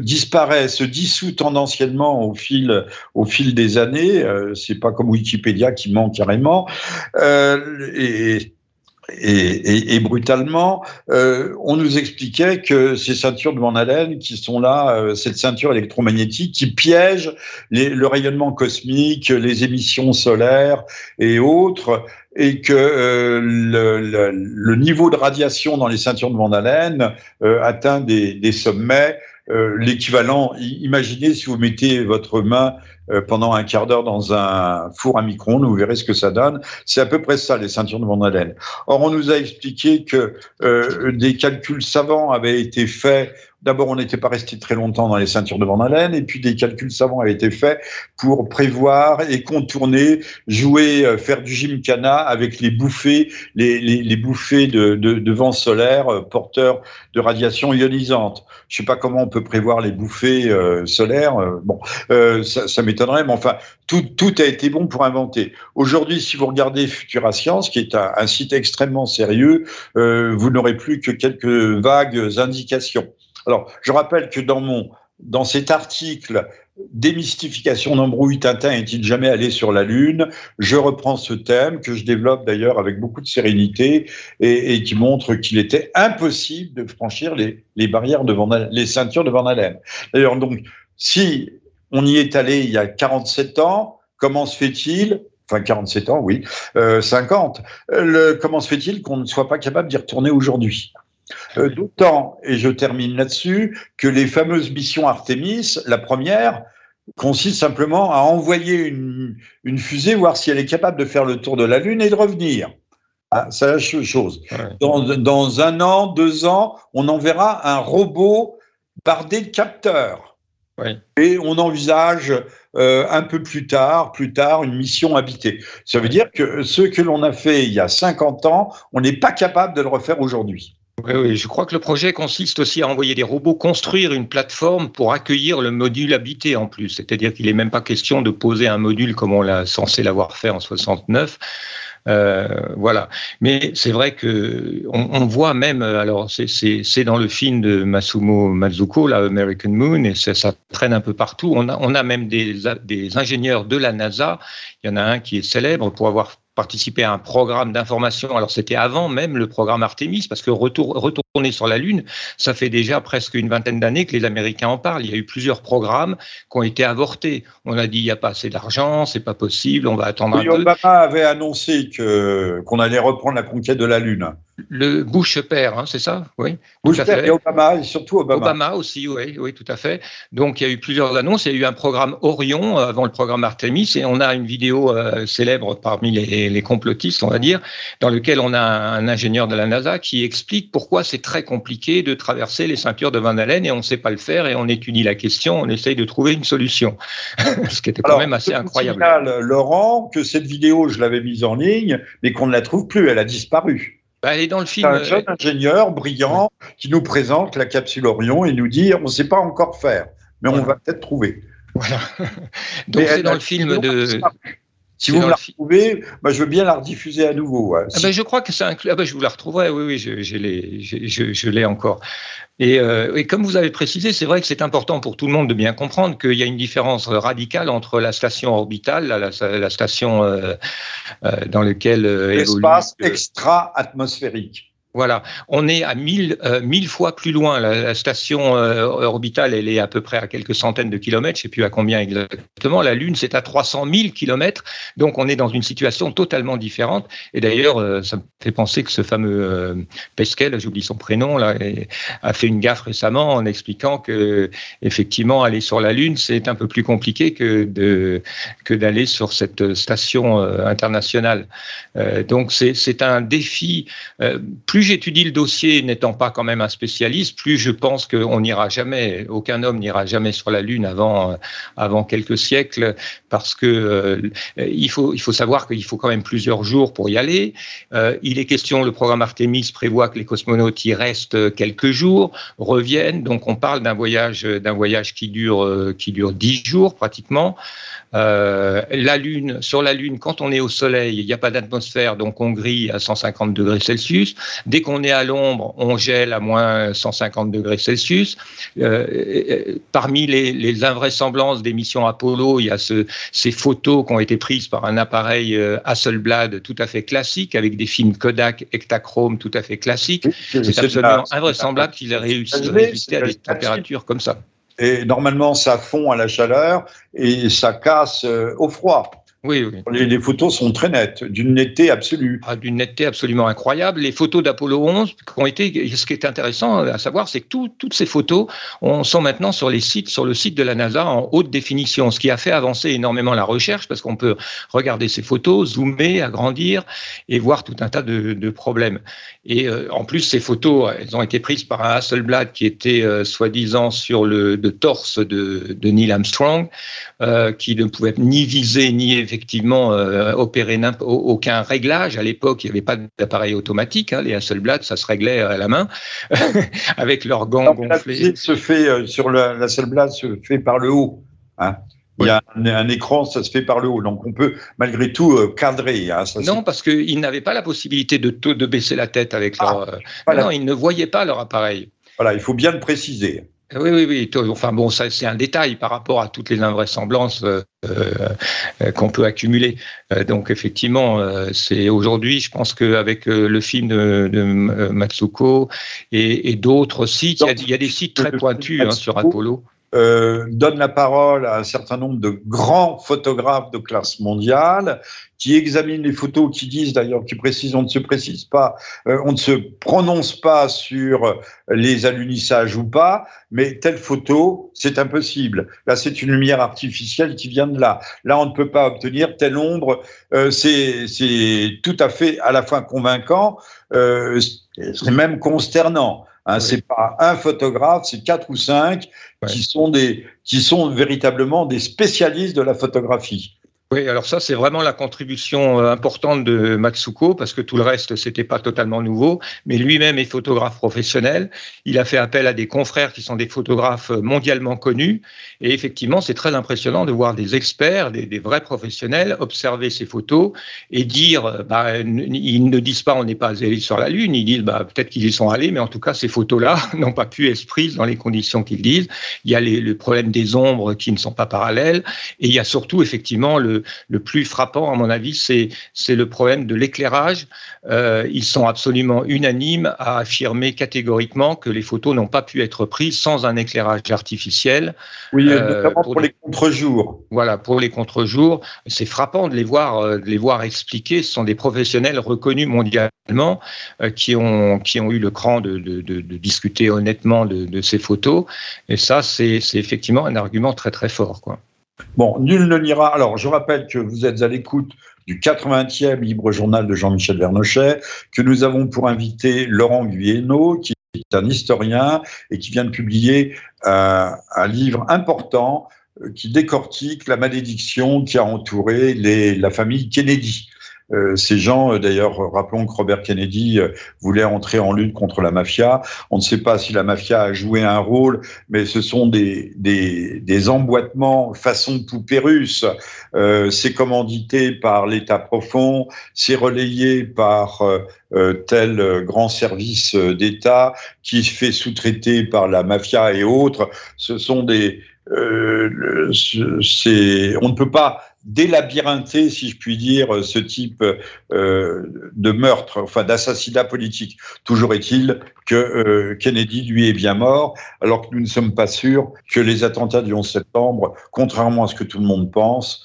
Speaker 2: disparaît, se dissout tendanciellement au fil, au fil des années. c'est pas comme Wikipédia qui ment carrément. et et, brutalement, euh, on nous expliquait que ces ceintures de Van Allen, qui sont là, euh, cette ceinture électromagnétique qui piège le rayonnement cosmique, les émissions solaires et autres, et que euh, le, niveau de radiation dans les ceintures de Van Allen atteint des, des sommets l'équivalent. Imaginez si vous mettez votre main euh, pendant un quart d'heure dans un four à micro-ondes, vous verrez ce que ça donne. C'est à peu près ça, les ceintures de Van Allen. Or, on nous a expliqué que euh, des calculs savants avaient été faits D'abord, on n'était pas resté très longtemps dans les ceintures de Van Allen, et puis des calculs savants avaient été faits pour prévoir et contourner, jouer, euh, faire du gymkhana avec les bouffées, les, bouffées de, de, de, vent solaire euh, porteurs de radiation ionisante. Je sais pas comment on peut prévoir les bouffées euh, solaires. bon, ça, ça m'étonnerait, mais enfin, tout, a été bon pour inventer. Aujourd'hui, si vous regardez Futura Science, qui est un, site extrêmement sérieux, vous n'aurez plus que quelques vagues indications. Alors, je rappelle que dans mon dans cet article Démystification d'embrouille, Tintin est-il jamais allé sur la Lune? Je reprends ce thème que je développe d'ailleurs avec beaucoup de sérénité et, qui montre qu'il était impossible de franchir les, barrières de Van les ceintures de Van Allen. D'ailleurs, donc, si on y est allé il y a 47 ans, comment se fait-il enfin 47 ans, oui, 50, euh, le, comment se fait-il qu'on ne soit pas capable d'y retourner aujourd'hui? Euh, d'autant, et je termine là-dessus, que les fameuses missions Artemis, la première, consiste simplement à envoyer une, fusée, voir si elle est capable de faire le tour de la Lune et de revenir. Ah, c'est la chose. Dans, un an, deux ans, on enverra un robot bardé de capteurs. Et on envisage euh, un peu plus tard, plus tard, une mission habitée. Ça veut dire que ce que l'on a fait il y a 50 ans, on n'est pas capable de le refaire aujourd'hui.
Speaker 3: Oui, oui, je crois que le projet consiste aussi à envoyer des robots construire une plateforme pour accueillir le module habité en plus. C'est-à-dire qu'il n'est même pas question de poser un module comme on l'a censé l'avoir fait en 69. Euh, voilà. Mais c'est vrai que on, voit même, alors c'est dans le film de Masumo Mazuko, la American Moon, et ça, ça traîne un peu partout. On a, on a même des, des ingénieurs de la NASA. Il y en a un qui est célèbre pour avoir participer à un programme d'information. Alors c'était avant même le programme Artemis, parce que retour, retourner sur la Lune, ça fait déjà presque une vingtaine d'années que les Américains en parlent. Il y a eu plusieurs programmes qui ont été avortés. On a dit il n'y a pas assez d'argent, c'est pas possible, on va attendre un peu.
Speaker 2: Obama avait annoncé que qu'on allait reprendre la conquête de la Lune.
Speaker 3: Le Bush père, hein, c'est ça? Oui.
Speaker 2: Bush père et Obama, et surtout Obama.
Speaker 3: Obama aussi, oui, oui, tout à fait. Donc il y a eu plusieurs annonces. Il y a eu un programme Orion euh, avant le programme Artemis, et on a une vidéo euh, célèbre parmi les, les, complotistes, on va dire, dans lequel on a un, ingénieur de la NASA qui explique pourquoi c'est très compliqué de traverser les ceintures de Van Allen et on ne sait pas le faire et on étudie la question, on essaye de trouver une solution, ce qui était quand même assez incroyable.
Speaker 2: Laurent, que cette vidéo, je l'avais mise en ligne, mais qu'on ne la trouve plus, elle a disparu.
Speaker 3: Bah, elle est dans le film.
Speaker 2: Un jeune euh, ingénieur brillant qui nous présente la capsule Orion et nous dit on ne sait pas encore faire, mais on va peut-être trouver.
Speaker 3: Voilà. Donc c'est dans le film de.
Speaker 2: Si vous me la retrouvez, bah, je veux bien la rediffuser à nouveau.
Speaker 3: Ah ben, je crois que c'est inclus. Ah ben, je vous la retrouverai, oui, oui, je, je l'ai encore. Et, euh, et, comme vous avez précisé, c'est vrai que c'est important pour tout le monde de bien comprendre qu'il y a une différence radicale entre la station orbitale, la, la, station euh, euh, dans laquelle
Speaker 2: l'espace extra-atmosphérique.
Speaker 3: Voilà, on est à 1000 euh, fois plus loin. La, station euh, orbitale, elle est à peu près à quelques centaines de kilomètres, je ne sais plus à combien exactement. La Lune, c'est à 300 000 kilomètres, donc on est dans une situation totalement différente. Et d'ailleurs, euh, ça me fait penser que ce fameux Pesquet, j'oublie son prénom, là, a fait une gaffe récemment en expliquant que effectivement aller sur la Lune, c'est un peu plus compliqué que que d'aller sur cette station internationale. donc c'est un défi plus plus j'étudie le dossier, n'étant pas quand même un spécialiste, plus je pense qu'on n'ira jamais, aucun homme n'ira jamais sur la Lune avant, euh, avant quelques siècles, parce que euh, il, faut, il faut savoir qu'il faut quand même plusieurs jours pour y aller. Euh, il est question, le programme Artemis prévoit que les cosmonautes y restent quelques jours, reviennent, donc on parle d'un voyage, d'un voyage qui dure, qui dure dix jours pratiquement. La Lune, sur la Lune, quand on est au Soleil, il n'y a pas d'atmosphère, donc on grille à 150 degrés Celsius. Dès qu'on est à l'ombre, on gèle à moins 150 degrés Celsius. Euh, parmi les, invraisemblances des missions Apollo, il y a ces photos qui ont été prises par un appareil euh, Hasselblad tout à fait classique, avec des films Kodak Ektachrome tout à fait classiques. C'est absolument invraisemblable qu'il ait réussi à des températures comme ça.
Speaker 2: Et normalement, ça fond à la chaleur et ça casse euh, au froid.
Speaker 3: Oui, oui.
Speaker 2: Les, photos sont très nettes, d'une netteté absolue.
Speaker 3: Ah, d'une netteté absolument incroyable. Les photos d'Apollo 11, qui ont été, ce qui est intéressant à savoir, c'est que toutes ces photos sont maintenant sur les sites, sur le site de la NASA en haute définition, ce qui a fait avancer énormément la recherche parce qu'on peut regarder ces photos, zoomer, agrandir et voir tout un tas de, problèmes. Et euh, en plus, ces photos, elles ont été prises par un Hasselblad qui était euh, soi-disant sur le torse de, Neil Armstrong, euh, qui ne pouvait ni viser ni effectivement euh, opérer aucun réglage. À l'époque, il n'y avait pas d'appareil automatique. Hein, les Hasselblad, ça se réglait à la main avec leurs gants gonflés.
Speaker 2: se fait euh, sur la Hasselblad se fait par le haut. Hein. Il y a un, écran, ça se fait par le haut. Donc on peut malgré tout euh, cadrer.
Speaker 3: Hein, non, parce qu'ils n'avaient pas la possibilité de, de baisser la tête avec ah, leur. Non, ils ne voyaient pas leur appareil.
Speaker 2: Voilà, il faut bien le préciser.
Speaker 3: Oui, oui, oui. Enfin bon, ça c'est un détail par rapport à toutes les invraisemblances euh, euh, qu'on peut accumuler. Euh, donc effectivement, c'est aujourd'hui, je pense qu'avec le film de, Matsuko et, d'autres sites, il y, a, des sites très pointus hein, sur Apollo.
Speaker 2: Euh, donne la parole à un certain nombre de grands photographes de classe mondiale qui examinent les photos, qui disent d'ailleurs, qui précisent, on ne se précise pas, euh, on ne se prononce pas sur les alunissages ou pas, mais telle photo, c'est impossible. Là, c'est une lumière artificielle qui vient de là. Là, on ne peut pas obtenir telle ombre. Euh, c'est tout à fait à la fois convaincant, euh, c'est même consternant. Hein, C'est pas un photographe, c'est quatre ou cinq qui sont des, qui sont véritablement des spécialistes de la photographie.
Speaker 3: Oui, alors ça, c'est vraiment la contribution euh, importante de Matsuko, parce que tout le reste, c'était pas totalement nouveau. Mais lui-même est photographe professionnel. Il a fait appel à des confrères qui sont des photographes euh, mondialement connus. Et effectivement, c'est très impressionnant de voir des experts, des, vrais professionnels, observer ces photos et dire, euh, bah, ils ne disent pas on n'est pas allé sur la Lune, ils disent bah, peut-être qu'ils y sont allés, mais en tout cas, ces photos-là n'ont pas pu être prises dans les conditions qu'ils disent. Il y a le problème des ombres qui ne sont pas parallèles. Et il y a surtout, effectivement, le, le, plus frappant, à mon avis, c'est, le problème de l'éclairage. Euh, ils sont absolument unanimes à affirmer catégoriquement que les photos n'ont pas pu être prises sans un éclairage artificiel.
Speaker 2: Oui, euh, notamment pour, les contre-jours.
Speaker 3: Voilà, pour les contre-jours. C'est frappant de les voir, euh, de les voir expliquer. Ce sont des professionnels reconnus mondialement qui, ont, qui ont eu le cran de, de, discuter honnêtement de, ces photos. Et ça, c'est, c'est effectivement un argument très très fort. Quoi.
Speaker 2: Bon, nul ne n'ira. Alors, je rappelle que vous êtes à l'écoute du 80e Libre Journal de Jean-Michel Vernochet, que nous avons pour invité Laurent Guyeno, qui est un historien et qui vient de publier euh, un livre important euh, qui décortique la malédiction qui a entouré la famille Kennedy. Euh, ces gens, d'ailleurs, rappelons que Robert Kennedy voulait entrer en lutte contre la mafia. On ne sait pas si la mafia a joué un rôle, mais ce sont des, des, des emboîtements façon poupée russe. c'est commandité par l'État profond, c'est relayé par tel grand service d'État qui se fait sous-traiter par la mafia et autres. Ce sont des, euh, on ne peut pas délabyrinther, si je puis dire, ce type euh, de meurtre, enfin d'assassinat politique. Toujours est-il que euh, Kennedy, lui, est bien mort, alors que nous ne sommes pas sûrs que les attentats du 11 septembre, contrairement à ce que tout le monde pense,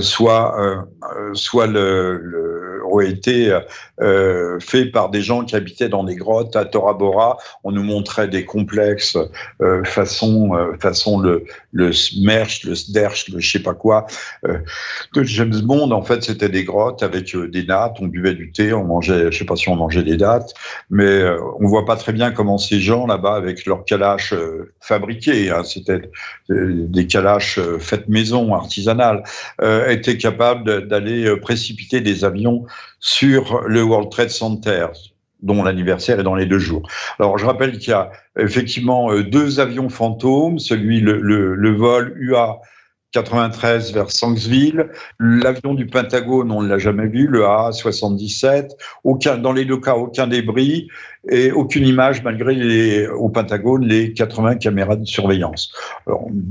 Speaker 2: soient, soit le ont été euh, faits par des gens qui habitaient dans des grottes à Tora Bora. On nous montrait des complexes euh, façon, euh, façon le, le Smerch, le Sderch, le je sais pas quoi de James Bond. En fait, c'était des grottes avec des nattes. On buvait du thé, on mangeait, je sais pas si on mangeait des dattes, mais on voit pas très bien comment ces gens là-bas, avec leurs calaches fabriqués, hein, c'était des calaches faites maison, artisanales, étaient capables d'aller précipiter des avions sur le World Trade Center dont l'anniversaire est dans les deux jours. Alors, je rappelle qu'il y a effectivement euh, deux avions fantômes, celui, le, vol UA 93 vers Sanksville. L'avion du Pentagone, on ne l'a jamais vu, le A-77. Aucun, dans les deux cas, aucun débris et aucune image malgré les, au Pentagone les 80 caméras de surveillance.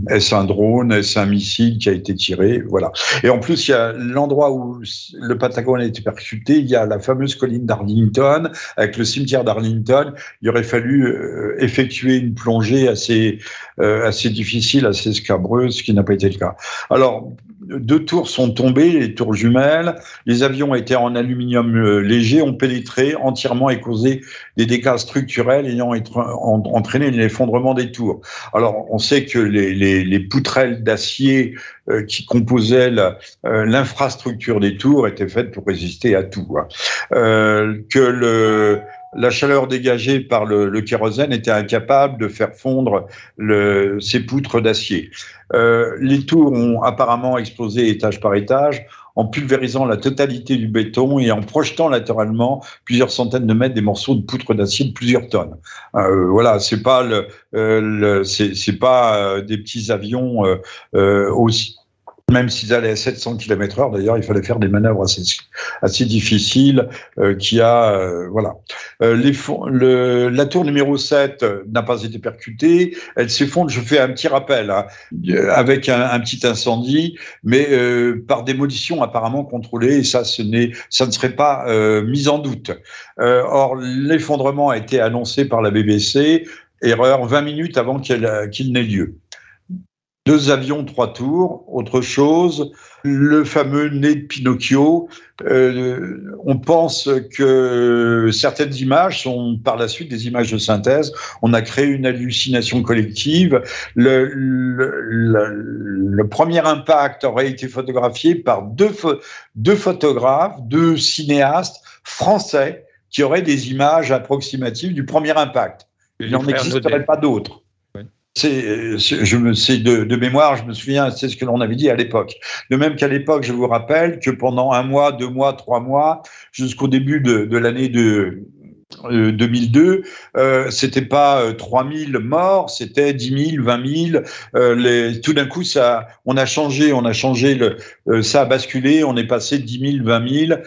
Speaker 2: Est-ce un drone, est-ce un missile qui a été tiré? Voilà. Et en plus, il y a l'endroit où le Pentagone a été percuté, il y a la fameuse colline d'Arlington, avec le cimetière d'Arlington. Il aurait fallu euh, effectuer une plongée assez, euh, assez difficile, assez scabreuse, ce qui n'a pas été le cas. Alors, deux tours sont tombées, les tours jumelles. Les avions étaient en aluminium euh, léger, ont pénétré entièrement et causé des dégâts structurels ayant entraîné l'effondrement des tours. Alors, on sait que les, poutrelles d'acier euh, qui composaient euh, l'infrastructure des tours étaient faites pour résister à tout. Hein. que le la chaleur dégagée par le, kérosène était incapable de faire fondre le, ces poutres d'acier. Euh, les tours ont apparemment explosé étage par étage en pulvérisant la totalité du béton et en projetant latéralement plusieurs centaines de mètres des morceaux de poutres d'acier de plusieurs tonnes. Euh, voilà, c'est pas le, euh, c'est pas euh, des petits avions euh, aussi même s'ils allaient à 700 km heure, d'ailleurs, il fallait faire des manœuvres assez, assez difficiles, euh, qui a, euh, voilà. Euh, les, le, la tour numéro 7 n'a pas été percutée, elle s'effondre, je fais un petit rappel, hein, avec un, petit incendie, mais par démolition apparemment contrôlée, et ça, ce n'est, ça ne serait pas mis en doute. or, l'effondrement a été annoncé par la BBC, erreur 20 minutes avant qu'il n'ait lieu deux avions, trois tours, autre chose, le fameux nez de Pinocchio. Euh, on pense que certaines images sont par la suite des images de synthèse. On a créé une hallucination collective. Le, le, premier impact aurait été photographié par deux, deux photographes, deux cinéastes français qui auraient des images approximatives du premier impact. Il n'en existerait pas d'autres c'est, je me, c'est de, mémoire, je me souviens, c'est ce que l'on avait dit à l'époque. De même qu'à l'époque, je vous rappelle que pendant un mois, deux mois, trois mois, jusqu'au début de, de l'année de 2002, euh, c'était pas 3000 euh, morts, c'était 10 000, 20 000. Euh, les, tout d'un coup, ça, on a changé, on a changé, le, euh, ça a basculé, on est passé de 10 000, 20 000.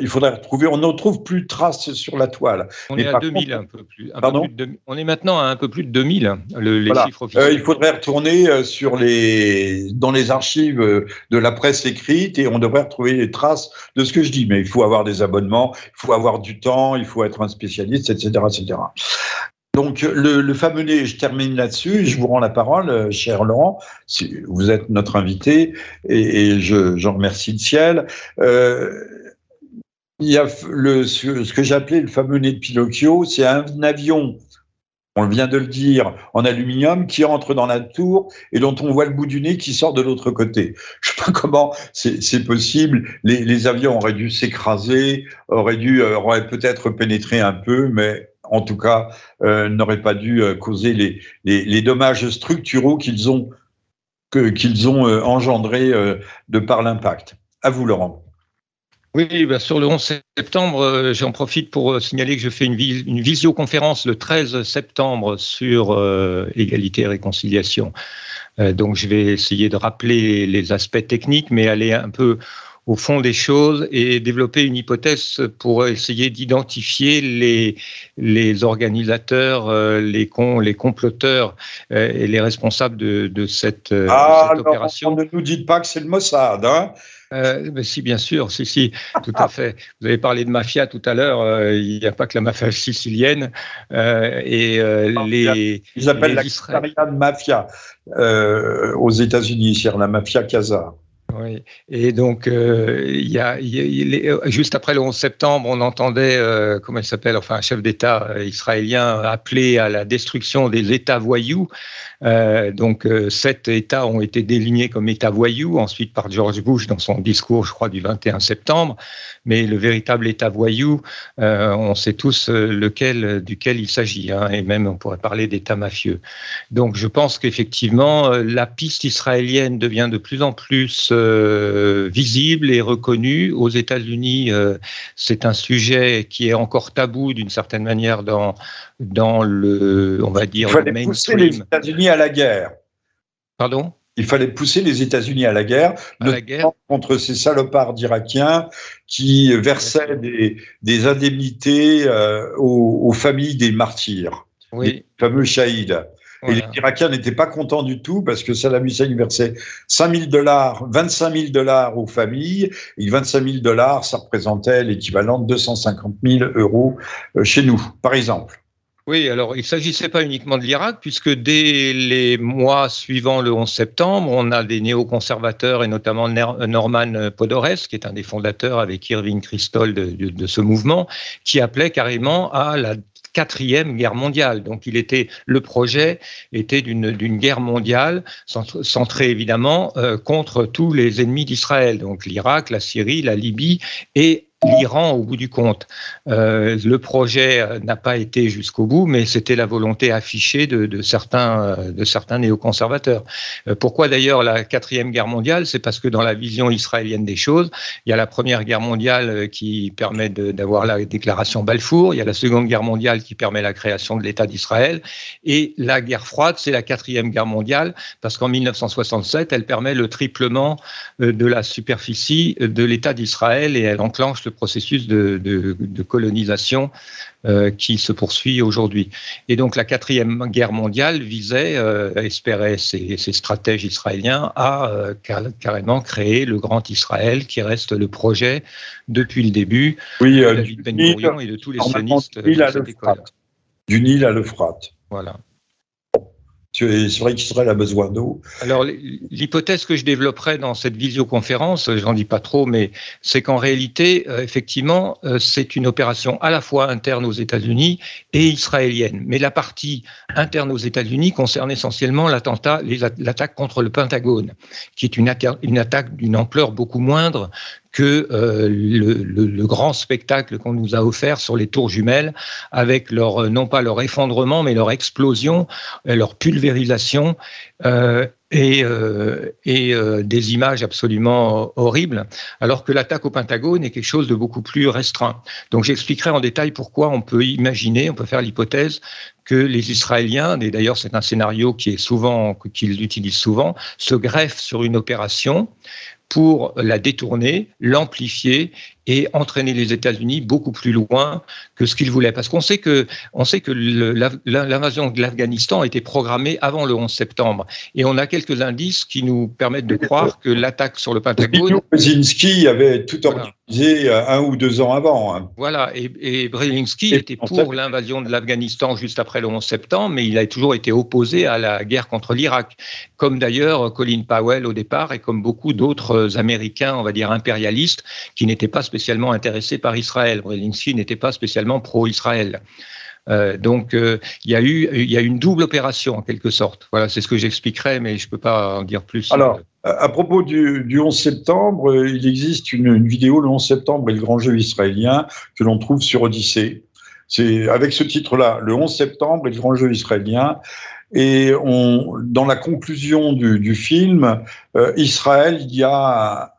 Speaker 2: il faudrait retrouver, on ne trouve plus de traces sur la toile.
Speaker 3: On est à 2000 un peu plus. pardon on est maintenant à un peu plus de 2000, le, les chiffres
Speaker 2: officiels. il faudrait retourner sur les, dans les archives de la presse écrite et on devrait retrouver les traces de ce que je dis. Mais il faut avoir des abonnements, il faut avoir du temps, il faut être un etc. etc. Donc le, fameux nez, je termine là-dessus, je vous rends la parole, euh, cher Laurent, si vous êtes notre invité et, j'en remercie le ciel. Euh, il y a le, ce que j'appelais le fameux nez de Pinocchio, c'est un avion on vient de le dire, en aluminium, qui entre dans la tour et dont on voit le bout du nez qui sort de l'autre côté. Je sais pas comment c'est possible. Les, avions auraient dû s'écraser, auraient dû, euh, auraient peut-être pénétré un peu, mais en tout cas, euh, n'auraient pas dû euh, causer les, dommages structuraux qu'ils ont, ont engendrés de par l'impact. À vous, Laurent.
Speaker 3: Oui, bah, sur le 11 septembre, euh, j'en profite pour euh, signaler que je fais une, une visioconférence le 13 septembre sur euh, égalité et réconciliation. donc, je vais essayer de rappeler les aspects techniques, mais aller un peu au fond des choses et développer une hypothèse pour essayer d'identifier les, les organisateurs, les, les comploteurs et les responsables de, de cette,
Speaker 2: ah,
Speaker 3: cette opération.
Speaker 2: ne nous dites pas que c'est le Mossad, hein
Speaker 3: euh, si, bien sûr, si, si, tout à fait. Vous avez parlé de mafia tout à l'heure. Euh, il n'y a pas que la mafia sicilienne euh, et euh, les.
Speaker 2: Ils appellent la mafia aux États-Unis, c'est la mafia Casa.
Speaker 3: Et donc euh, a, juste après le 11 septembre, on entendait, euh, comment il s'appelle, enfin un chef d'État israélien appeler à la destruction des États voyous. Euh, donc sept États ont été délignés comme États voyous, ensuite par George Bush dans son discours, je crois, du 21 septembre. Mais le véritable État voyou, on sait tous lequel, duquel il s'agit, hein, et même on pourrait parler d'État mafieux. Donc je pense qu'effectivement, la piste israélienne devient de plus en plus euh, visible et reconnu. Aux États-Unis, euh, c'est un sujet qui est encore tabou d'une certaine manière dans, dans le, on va dire,
Speaker 2: Il fallait pousser les États-Unis à la guerre.
Speaker 3: Pardon?
Speaker 2: Il fallait pousser les États-Unis à la guerre, contre ces salopards d'Irakiens qui versaient des, indemnités euh, aux, familles des martyrs, les fameux Et les Irakiens n'étaient pas contents du tout parce que Saddam Hussein versait 5 000 dollars, 25 000 dollars aux familles. Et 25 000 dollars, ça représentait l'équivalent de 250 000 euros euh, chez nous, par exemple.
Speaker 3: Oui, alors il ne s'agissait pas uniquement de l'Irak, puisque dès les mois suivants le 11 septembre, on a des néoconservateurs, et notamment Norman Podores, qui est un des fondateurs avec Irving Kristol de, de ce mouvement, qui appelait carrément à la quatrième guerre mondiale. Donc, il était le projet était d'une guerre mondiale centrée évidemment euh, contre tous les ennemis d'Israël, donc l'Irak, la Syrie, la Libye et l'Iran au bout du compte. Euh, le projet euh, n'a pas été jusqu'au bout, mais c'était la volonté affichée de, euh, certains néoconservateurs. Pourquoi d'ailleurs la quatrième guerre mondiale? C'est parce que dans la vision israélienne des choses, il y a la première guerre mondiale qui permet d'avoir la déclaration Balfour, il y a la seconde guerre mondiale qui permet la création de l'État d'Israël, et la guerre froide, c'est la quatrième guerre mondiale, parce qu'en 1967, elle permet le triplement de la superficie de l'État d'Israël et elle enclenche le processus de, colonisation euh, qui se poursuit aujourd'hui. Et donc la quatrième guerre mondiale visait, euh, espérait ces, stratèges israéliens, à euh, carrément créer le grand Israël qui reste le projet depuis le début
Speaker 2: oui, de David Ben Gurion et de tous les sionistes de cette école. Du Nil à l'Euphrate.
Speaker 3: Voilà.
Speaker 2: C'est vrai qu'Israël a besoin d'eau.
Speaker 3: Alors, l'hypothèse que je développerai dans cette visioconférence, j'en dis pas trop, mais c'est qu'en réalité, euh, effectivement, euh, c'est une opération à la fois interne aux États-Unis et israélienne. Mais la partie interne aux États-Unis concerne essentiellement l'attaque contre le Pentagone, qui est une, une attaque d'une ampleur beaucoup moindre que euh, le, grand spectacle qu'on nous a offert sur les tours jumelles, avec leur non pas leur effondrement, mais leur explosion, leur pulvérisation euh, et, euh, euh, des images absolument horribles, alors que l'attaque au Pentagone est quelque chose de beaucoup plus restreint. Donc j'expliquerai en détail pourquoi on peut imaginer, on peut faire l'hypothèse que les Israéliens, et d'ailleurs c'est un scénario qui est souvent, qu'ils utilisent souvent, se greffent sur une opération pour la détourner, l'amplifier et entraîner les États-Unis beaucoup plus loin que ce qu'ils voulaient. Parce qu'on sait que, on sait que l'invasion de l'Afghanistan a été programmée avant le 11 septembre. Et on a quelques indices qui nous permettent de croire que l'attaque sur le Pentagone.
Speaker 2: Avait tout organisé euh, un ou deux ans avant. Hein.
Speaker 3: Voilà, et, et Brzezinski était pour l'invasion de l'Afghanistan juste après le 11 septembre, mais il a toujours été opposé à la guerre contre l'Irak, comme d'ailleurs Colin Powell au départ et comme beaucoup d'autres Américains, on va dire impérialistes, qui n'étaient pas spécialement intéressé par Israël. Brzezinski n'était pas spécialement pro-Israël. Euh, donc euh, il y a eu y a une double opération en quelque sorte. Voilà, c'est ce que j'expliquerai, mais je ne peux pas en dire plus.
Speaker 2: Alors, à propos du, du 11 septembre, euh, il existe une, vidéo, le 11 septembre et le grand jeu israélien, que l'on trouve sur Odyssée. C'est avec ce titre-là, le 11 septembre et le grand jeu israélien. Et on, dans la conclusion du, film, Israël, il y a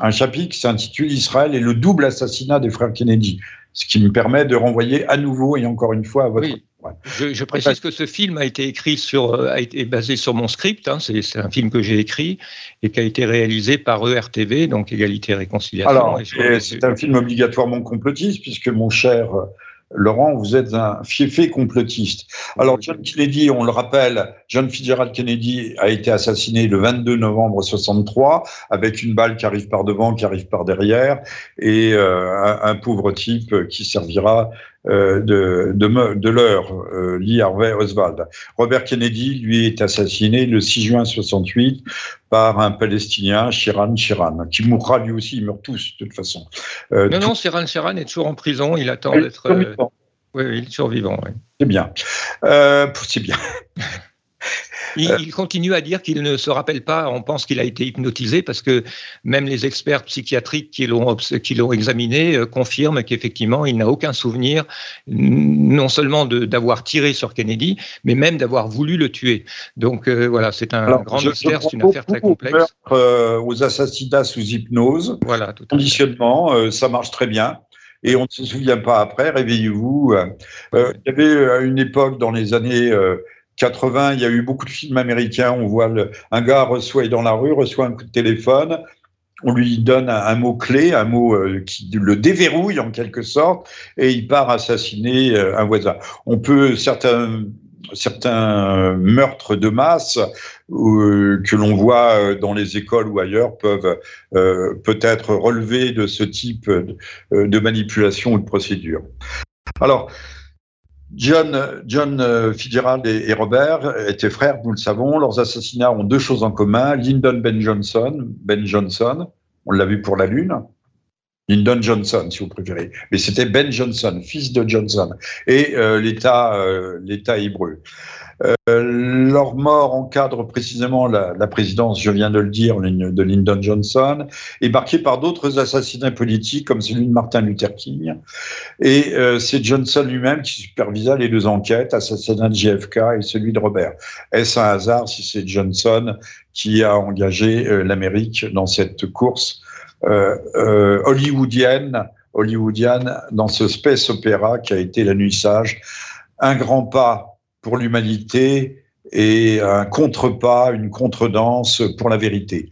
Speaker 2: un chapitre qui s'intitule Israël et le double assassinat des frères Kennedy, ce qui me permet de renvoyer à nouveau et encore une fois à votre.
Speaker 3: Je, précise que ce film a été écrit sur, euh, a été basé sur mon script. Hein. c'est un film que j'ai écrit et qui a été réalisé par ERTV, donc Égalité et Réconciliation.
Speaker 2: Alors, c'est un film obligatoirement complotiste puisque mon cher Laurent, vous êtes un fiefé complotiste. Alors, John Kennedy, on le rappelle, John Fitzgerald Kennedy a été assassiné le 22 novembre 63 avec une balle qui arrive par devant, qui arrive par derrière, et euh, un, pauvre type qui servira euh, de, de, de l'heure, euh, Lee Harvey Oswald. Robert Kennedy, lui, est assassiné le 6 juin 68 par un Palestinien, Shiran Shiran, qui mourra lui aussi, ils meurent tous de toute façon.
Speaker 3: Euh, non, non, Shiran Shiran est toujours en prison, il attend d'être... Oui, il est survivant. Oui.
Speaker 2: C'est bien. c'est bien.
Speaker 3: Euh. Il, continue à dire qu'il ne se rappelle pas, on pense qu'il a été hypnotisé parce que même les experts psychiatriques qui l'ont, examiné euh, confirment qu'effectivement, il n'a aucun souvenir, non seulement d'avoir tiré sur Kennedy, mais même d'avoir voulu le tuer. Donc euh, voilà, c'est un grand mystère, c'est une affaire très complexe.
Speaker 2: aux assassinats sous hypnose, voilà, tout conditionnement, ça marche très bien et on ne se souvient pas après, réveillez-vous. il y avait une époque dans les années 80, il y a eu beaucoup de films américains. On voit un gars reçoit dans la rue, reçoit un coup de téléphone. On lui donne un, mot clé, un mot euh, qui le déverrouille en quelque sorte, et il part assassiner euh, un voisin. On peut certains certains meurtres de masse euh, que l'on voit dans les écoles ou ailleurs peuvent peut-être relever de ce type de, de manipulation ou de procédure. Alors, John, John euh, Fitzgerald et, Robert étaient frères, nous le savons. Leurs assassinats ont deux choses en commun. Lyndon Ben Johnson, Ben Johnson, on l'a vu pour la Lune. Lyndon Johnson, si vous préférez. Mais c'était Ben Johnson, fils de Johnson. Et euh, l'État, euh, l'État hébreu. Leur mort encadre précisément la, présidence, je viens de le dire, de Lyndon Johnson, et marquée par d'autres assassinats politiques comme celui de Martin Luther King. Et euh, c'est Johnson lui-même qui supervisa les deux enquêtes, assassinat de JFK et celui de Robert. Est-ce un hasard si c'est Johnson qui a engagé l'Amérique dans cette course hollywoodienne, hollywoodienne dans ce space opéra qui a été la un grand pas pour l'humanité et un contrepas, une contredanse pour la vérité.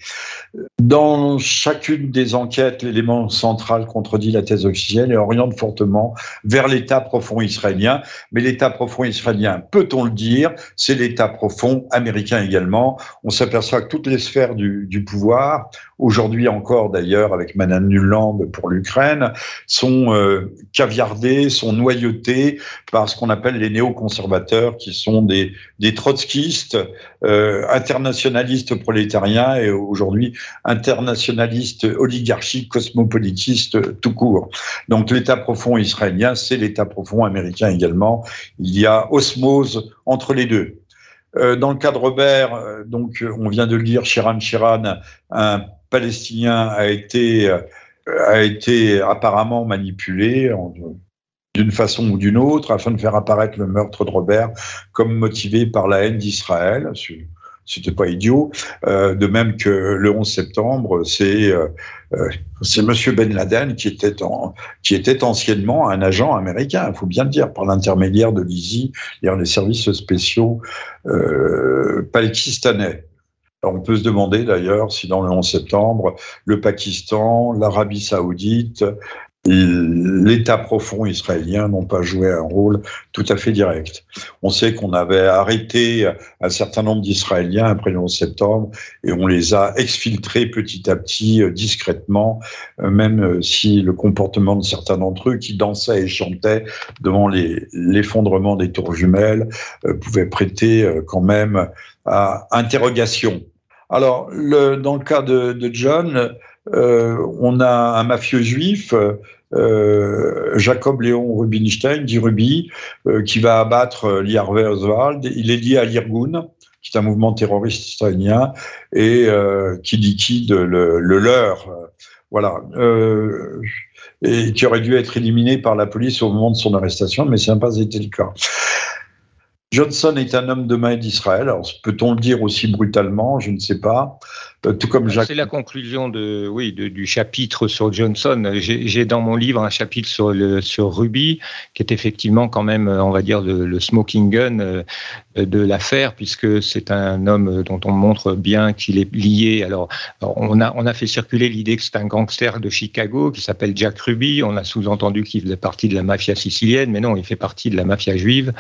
Speaker 2: Dans chacune des enquêtes, l'élément central contredit la thèse officielle et oriente fortement vers l'État profond israélien. Mais l'État profond israélien, peut-on le dire, c'est l'État profond américain également. On s'aperçoit que toutes les sphères du, pouvoir, aujourd'hui encore d'ailleurs avec Madame Nuland pour l'Ukraine, sont euh, caviardées, sont noyautées par ce qu'on appelle les néoconservateurs, qui sont des, des trotskistes, euh, internationalistes prolétariens et aujourd'hui internationalistes oligarchiques, cosmopolitistes tout court. Donc l'État profond israélien, c'est l'État profond américain également. Il y a osmose entre les deux. Euh, dans le cas de Robert, euh, donc on vient de le dire, Shiran Shiran, un Palestinien a été, euh, a été apparemment manipulé d'une façon ou d'une autre afin de faire apparaître le meurtre de Robert comme motivé par la haine d'Israël. C'était pas idiot. Euh, de même que le 11 septembre, c'est euh, c'est Monsieur Ben Laden qui était qui était anciennement un agent américain, il faut bien le dire, par l'intermédiaire de l'ISI, les services spéciaux pakistanais on peut se demander d'ailleurs si dans le 11 septembre, le Pakistan, l'Arabie saoudite, l'État profond israélien n'ont pas joué un rôle tout à fait direct. On sait qu'on avait arrêté un certain nombre d'Israéliens après le 11 septembre et on les a exfiltrés petit à petit, euh, discrètement, euh, même euh, si le comportement de certains d'entre eux qui dansaient et chantaient devant l'effondrement des tours jumelles pouvait prêter quand même à interrogation. Alors, dans le cas de, John, on a un mafieux juif, euh, Jacob Léon Rubinstein, dit Ruby, euh, qui va abattre Lee Harvey Oswald. Il est lié à l'Irgun, qui est un mouvement terroriste israélien, et qui liquide le, le leur. voilà. et qui aurait dû être éliminé par la police au moment de son arrestation, mais ça n'a pas été le cas. Johnson est un homme de main d'Israël. Peut-on le dire aussi brutalement? Je ne sais pas. Tout comme Jacques.
Speaker 3: C'est la conclusion de, oui, du chapitre sur Johnson. J'ai dans mon livre un chapitre sur, le, sur Ruby, qui est effectivement quand même, on va dire, le, le smoking gun de l'affaire, puisque c'est un homme dont on montre bien qu'il est lié. Alors, on, a, on a fait circuler l'idée que c'est un gangster de Chicago qui s'appelle Jack Ruby. On a sous-entendu qu'il faisait partie de la mafia sicilienne, mais non, il fait partie de la mafia juive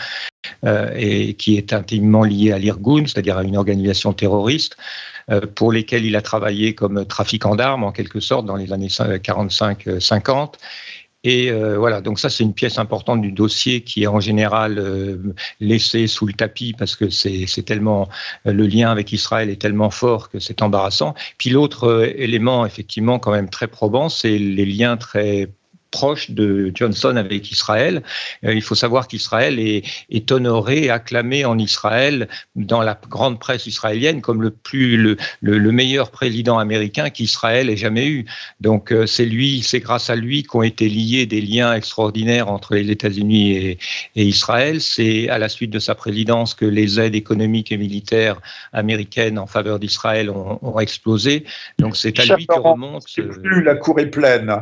Speaker 3: euh, et qui est intimement lié à l'Irgun, c'est-à-dire à une organisation terroriste euh, pour lesquelles il a travaillé comme trafiquant d'armes en quelque sorte dans les années 45-50 et euh, voilà, donc ça c'est une pièce importante du dossier qui est en général euh, laissée sous le tapis parce que c'est tellement euh, le lien avec Israël est tellement fort que c'est embarrassant. Puis l'autre élément effectivement quand même très probant, c'est les liens très proche de Johnson avec Israël. Euh, il faut savoir qu'Israël est, est, honoré, acclamé en Israël, dans la grande presse israélienne, comme le, plus, le, le, meilleur président américain qu'Israël ait jamais eu. Donc euh, c'est lui, c'est grâce à lui qu'ont été liés des liens extraordinaires entre les États-Unis et, et, Israël. C'est à la suite de sa présidence que les aides économiques et militaires américaines en faveur d'Israël ont, ont, explosé. Donc c'est à lui que remonte.
Speaker 2: Plus la cour est pleine.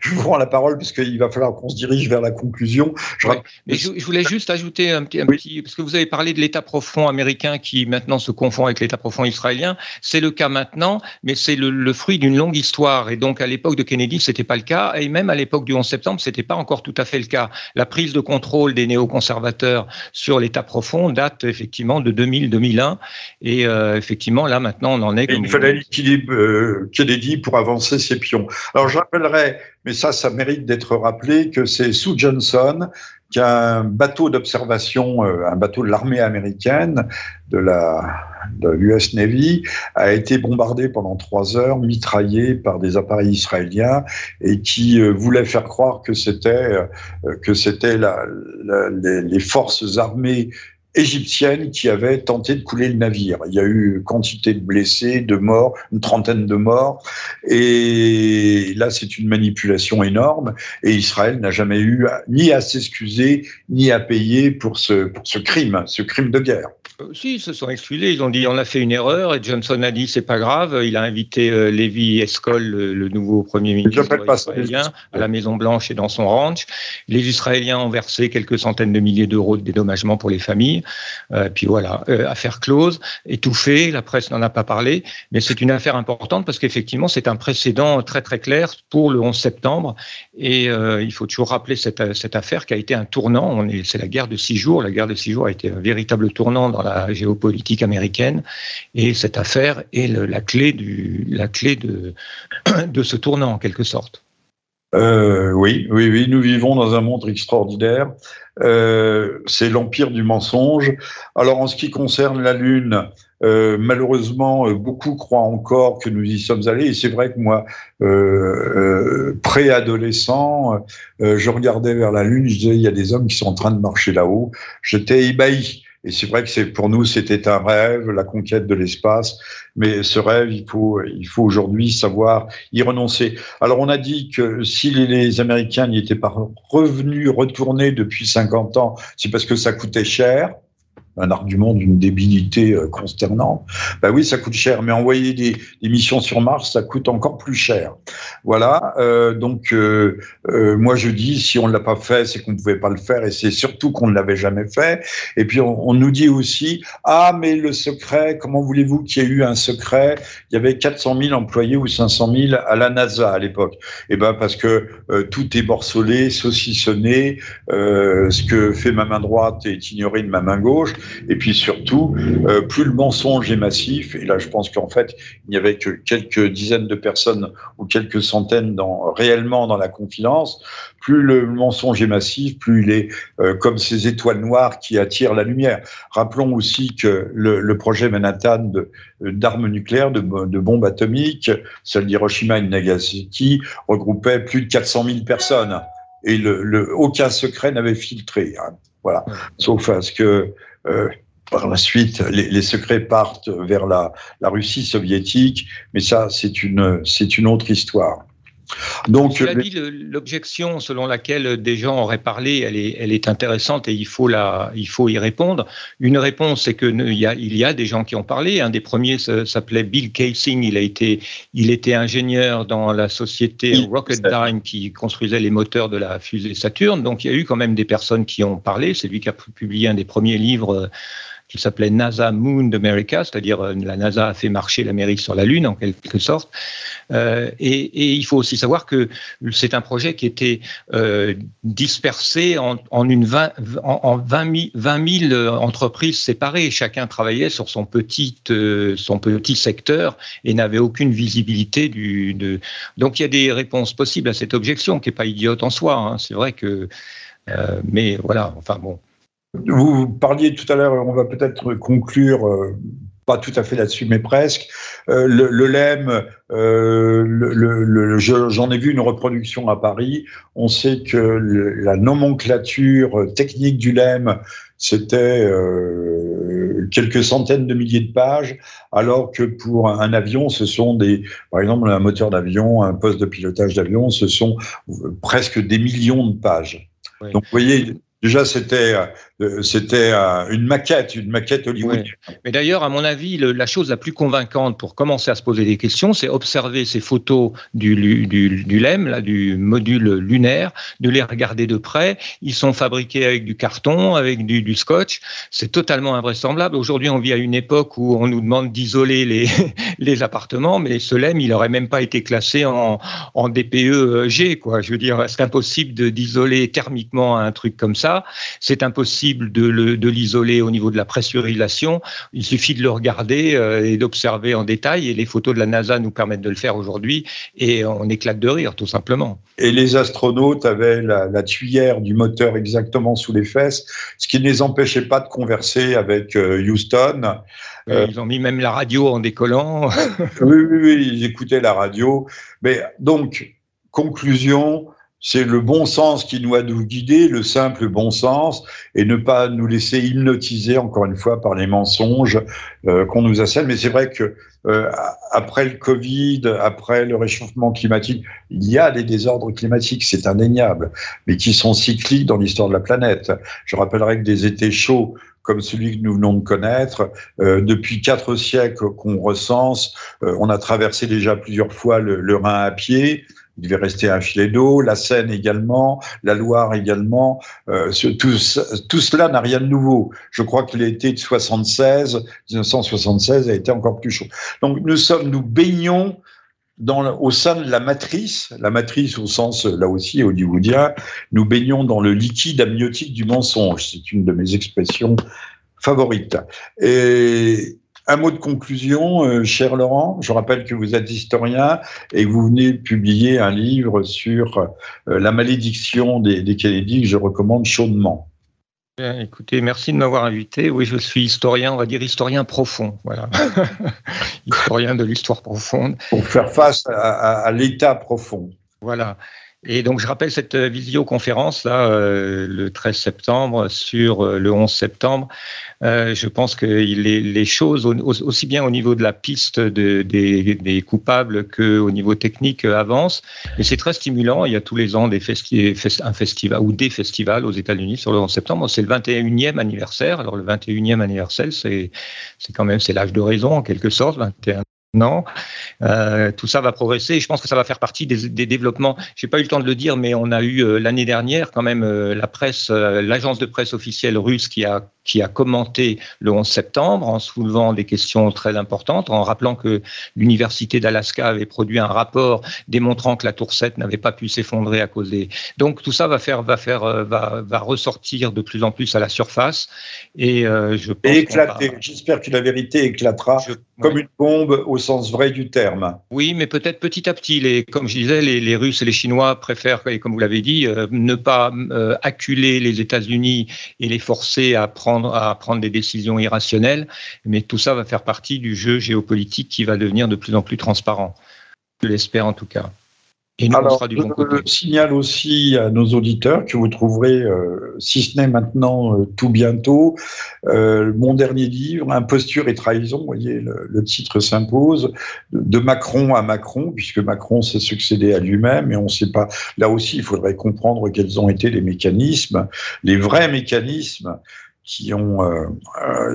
Speaker 2: Je vous rends la parole parce qu'il va falloir qu'on se dirige vers la conclusion.
Speaker 3: Je, Mais je, voulais juste ajouter un petit, un petit, parce que vous avez parlé de l'État profond américain qui maintenant se confond avec l'État profond israélien. C'est le cas maintenant, mais c'est le, fruit d'une longue histoire. Et donc à l'époque de Kennedy, c'était pas le cas, et même à l'époque du 11 septembre, c'était pas encore tout à fait le cas. La prise de contrôle des néoconservateurs sur l'État profond date effectivement de 2000-2001, et euh, effectivement là maintenant on en est.
Speaker 2: il fallait liquider euh, Kennedy pour avancer ses pions. Alors je rappellerai mais ça, ça mérite d'être rappelé que c'est Sue Johnson qui a un bateau d'observation, euh, un bateau de l'armée américaine, de la de l'US Navy, a été bombardé pendant trois heures, mitraillé par des appareils israéliens et qui euh, voulait faire croire que c'était euh, que c'était les forces armées égyptienne qui avait tenté de couler le navire. Il y a eu quantité de blessés, de morts, une trentaine de morts. Et là, c'est une manipulation énorme. Et Israël n'a jamais eu ni à s'excuser, ni à payer pour ce, pour ce crime, ce crime de guerre.
Speaker 3: Euh, si, ils se sont excusés. Ils ont dit on a fait une erreur. Et Johnson a dit c'est pas grave. Il a invité euh, Lévi Eskol, le, nouveau premier ministre israélien, à la Maison Blanche et dans son ranch. Les Israéliens ont versé quelques centaines de milliers d'euros de dédommagement pour les familles. Euh, puis voilà, euh, affaire close, étouffée. La presse n'en a pas parlé, mais c'est une affaire importante parce qu'effectivement c'est un précédent très très clair pour le 11 septembre. Et il faut toujours rappeler cette, affaire qui a été un tournant. C'est la guerre de six jours. La guerre de six jours a été un véritable tournant dans la géopolitique américaine. Et cette affaire est la clé, de ce tournant, en quelque sorte.
Speaker 2: Euh, oui, oui, oui, nous vivons dans un monde extraordinaire. Euh, c'est l'empire du mensonge. Alors, en ce qui concerne la Lune, euh, malheureusement, beaucoup croient encore que nous y sommes allés. Et c'est vrai que moi, préadolescent, je regardais vers la Lune, je disais, il y a des hommes qui sont en train de marcher là-haut. J'étais ébahi. Et c'est vrai que c'est pour nous c'était un rêve, la conquête de l'espace, mais ce rêve il faut il faut aujourd'hui savoir y renoncer. Alors on a dit que si les, Américains n'y étaient pas revenus, retournés depuis 50 ans, c'est parce que ça coûtait cher un argument d'une débilité euh, consternante. Bah oui, ça coûte cher, mais envoyer des, missions sur Mars, ça coûte encore plus cher. Voilà. Euh, donc euh, euh, moi je dis, si on ne l'a pas fait, c'est qu'on ne pouvait pas le faire, et c'est surtout qu'on ne l'avait jamais fait. Et puis on, nous dit aussi, ah mais le secret, comment voulez-vous qu'il y ait eu un secret? Il y avait 400 000 employés ou 500 000 à la NASA à l'époque. Et eh ben parce que euh, tout est morcelé, saucissonné. ce que fait ma main droite est ignoré de ma main gauche. Et puis surtout, euh, plus le mensonge est massif, et là je pense qu'en fait, il n'y avait que quelques dizaines de personnes ou quelques centaines dans, réellement dans la confidence, plus le mensonge est massif, plus il est euh, comme ces étoiles noires qui attirent la lumière. Rappelons aussi que le, le projet Manhattan d'armes nucléaires, de, de, bombes atomiques, celle d'Hiroshima et de Nagasaki, regroupait plus de 400 000 personnes. Et le, le aucun secret n'avait filtré. Hein. Voilà. Sauf à ce que par la suite, les, secrets partent vers la, Russie soviétique, mais ça, c'est une autre histoire.
Speaker 3: Donc, tu as dit l'objection selon laquelle des gens auraient parlé, elle est, elle est intéressante et il faut, la, il faut y répondre. Une réponse, c'est qu'il y, a, il y a des gens qui ont parlé. Un des premiers s'appelait Bill Casing. Il, a été, il était ingénieur dans la société Rocketdyne qui construisait les moteurs de la fusée Saturne. Donc, il y a eu quand même des personnes qui ont parlé. C'est lui qui a publié un des premiers livres qui s'appelait NASA Moon d'America, c'est-à-dire euh, la NASA a fait marcher l'Amérique sur la Lune en quelque sorte. Euh, et, il faut aussi savoir que c'est un projet qui était euh, dispersé en, une 20, en, 20, 000, entreprises séparées. Chacun travaillait sur son petit, son petit secteur et n'avait aucune visibilité du. Donc il y a des réponses possibles à cette objection qui n'est pas idiote en soi. Hein. C'est vrai que. mais voilà, enfin bon.
Speaker 2: Vous parliez tout à l'heure, on va peut-être conclure, euh, pas tout à fait là-dessus, mais presque. Euh, le, le, LEM, euh, j'en ai vu une reproduction à Paris. On sait que la nomenclature technique du LEM, c'était quelques centaines de milliers de pages, alors que pour un, avion, ce sont des, par exemple, un moteur d'avion, un poste de pilotage d'avion, ce sont presque des millions de pages. Donc, vous voyez, Déjà, c'était euh, euh, une maquette, une maquette hollywoodienne.
Speaker 3: Mais d'ailleurs, à mon avis, la chose la plus convaincante pour commencer à se poser des questions, c'est observer ces photos du, LEM, là, du module lunaire, de les regarder de près. Ils sont fabriqués avec du carton, avec du, scotch. C'est totalement invraisemblable. Aujourd'hui, on vit à une époque où on nous demande d'isoler les, appartements, mais ce LEM, il n'aurait même pas été classé en, en DPE-G. Je veux dire, c'est impossible d'isoler thermiquement un truc comme ça. C'est impossible de l'isoler au niveau de la pressurisation. Il suffit de le regarder euh, et d'observer en détail. Et les photos de la NASA nous permettent de le faire aujourd'hui. Et on éclate de rire, tout simplement.
Speaker 2: Et les astronautes avaient la, la tuyère du moteur exactement sous les fesses, ce qui ne les empêchait pas de converser avec euh, Houston.
Speaker 3: Euh, ils ont mis même la radio en décollant.
Speaker 2: oui, oui, oui, ils écoutaient la radio. Mais donc, conclusion, c'est le bon sens qui doit nous guider, le simple bon sens, et ne pas nous laisser hypnotiser, encore une fois, par les mensonges euh, qu'on nous assène. Mais c'est vrai que euh, après le Covid, après le réchauffement climatique, il y a des désordres climatiques, c'est indéniable, mais qui sont cycliques dans l'histoire de la planète. Je rappellerai que des étés chauds comme celui que nous venons de connaître. Euh, depuis quatre siècles qu'on recense, on a traversé déjà plusieurs fois le, le Rhin à pied il devait rester un filet d'eau, la Seine également, la Loire également. Euh, tout, cela n'a rien de nouveau. Je crois que l'été de 76, 1976 a été encore plus chaud. Donc nous sommes, nous baignons au sein de la matrice, la matrice au sens là aussi hollywoodien, nous baignons dans le liquide amniotique du mensonge. C'est une de mes expressions favorites. Et un mot de conclusion, euh, cher Laurent. Je rappelle que vous êtes historien et que vous venez publier un livre sur euh, la malédiction des, des Kennedy que je recommande chaudement.
Speaker 3: écoutez, merci de m'avoir invité. Oui, je suis historien, on va dire historien profond. Voilà. historien de l'histoire profonde.
Speaker 2: Pour faire face à l'état profond.
Speaker 3: Voilà. Et donc, je rappelle cette visioconférence là, euh, le 13 septembre sur euh, le 11 septembre. Euh, je pense que les, les, choses, aussi bien au niveau de la piste de, des, des, coupables qu'au niveau technique, avancent. Et c'est très stimulant. Il y a tous les ans des festi un festival ou des festivals aux États-Unis sur le 11 septembre. C'est le 21e anniversaire. Alors, le 21e anniversaire, c'est quand même c'est l'âge de raison en quelque sorte. 21 non. Euh, tout ça va progresser. Je pense que ça va faire partie des, des développements. J'ai pas eu le temps de le dire, mais on a eu euh, l'année dernière quand même euh, la presse, l'agence de presse officielle russe qui a qui a commenté le 11 septembre en soulevant des questions très importantes, en rappelant que l'université d'Alaska avait produit un rapport démontrant que la tour 7 n'avait pas pu s'effondrer à cause des. Donc tout ça va faire va faire va, va ressortir de plus en plus à la surface et je pense
Speaker 2: et éclater. J'espère que la vérité éclatera comme une bombe au sens vrai du terme.
Speaker 3: Oui, mais peut-être petit à petit. Les, comme je disais, les, les, Russes et les Chinois préfèrent, et comme vous l'avez dit, euh, ne pas euh, acculer les États-Unis et les forcer à prendre, à prendre des décisions irrationnelles. Mais tout ça va faire partie du jeu géopolitique qui va devenir de plus en plus transparent. Je l'espère en tout cas.
Speaker 2: Et nous, Alors, du bon côté. Je signale aussi à nos auditeurs que vous trouverez, euh, si ce n'est maintenant, euh, tout bientôt, euh, mon dernier livre, Imposture et trahison. Vous voyez, le, titre s'impose, de Macron à Macron, puisque Macron s'est succédé à lui-même, et on ne sait pas. Là aussi, il faudrait comprendre quels ont été les mécanismes, les vrais mécanismes qui ont,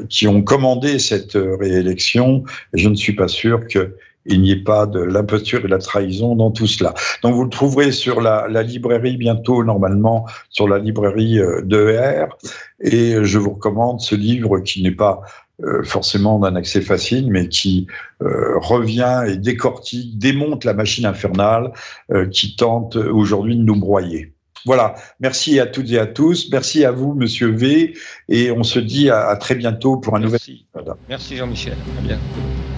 Speaker 2: qui ont commandé cette réélection. Et je ne suis pas sûr que il n'y ait pas de l'imposture et de la trahison dans tout cela. Donc vous le trouverez sur la, librairie bientôt, normalement, sur la librairie euh, d'ER. Et je vous recommande ce livre qui n'est pas euh, forcément d'un accès facile, mais qui euh, revient et décortique, démonte la machine infernale qui tente aujourd'hui de nous broyer. Voilà, merci à toutes et à tous, merci à vous, Monsieur V, et on se dit à, très bientôt pour un nouvel.
Speaker 3: Merci Jean-Michel, à bientôt.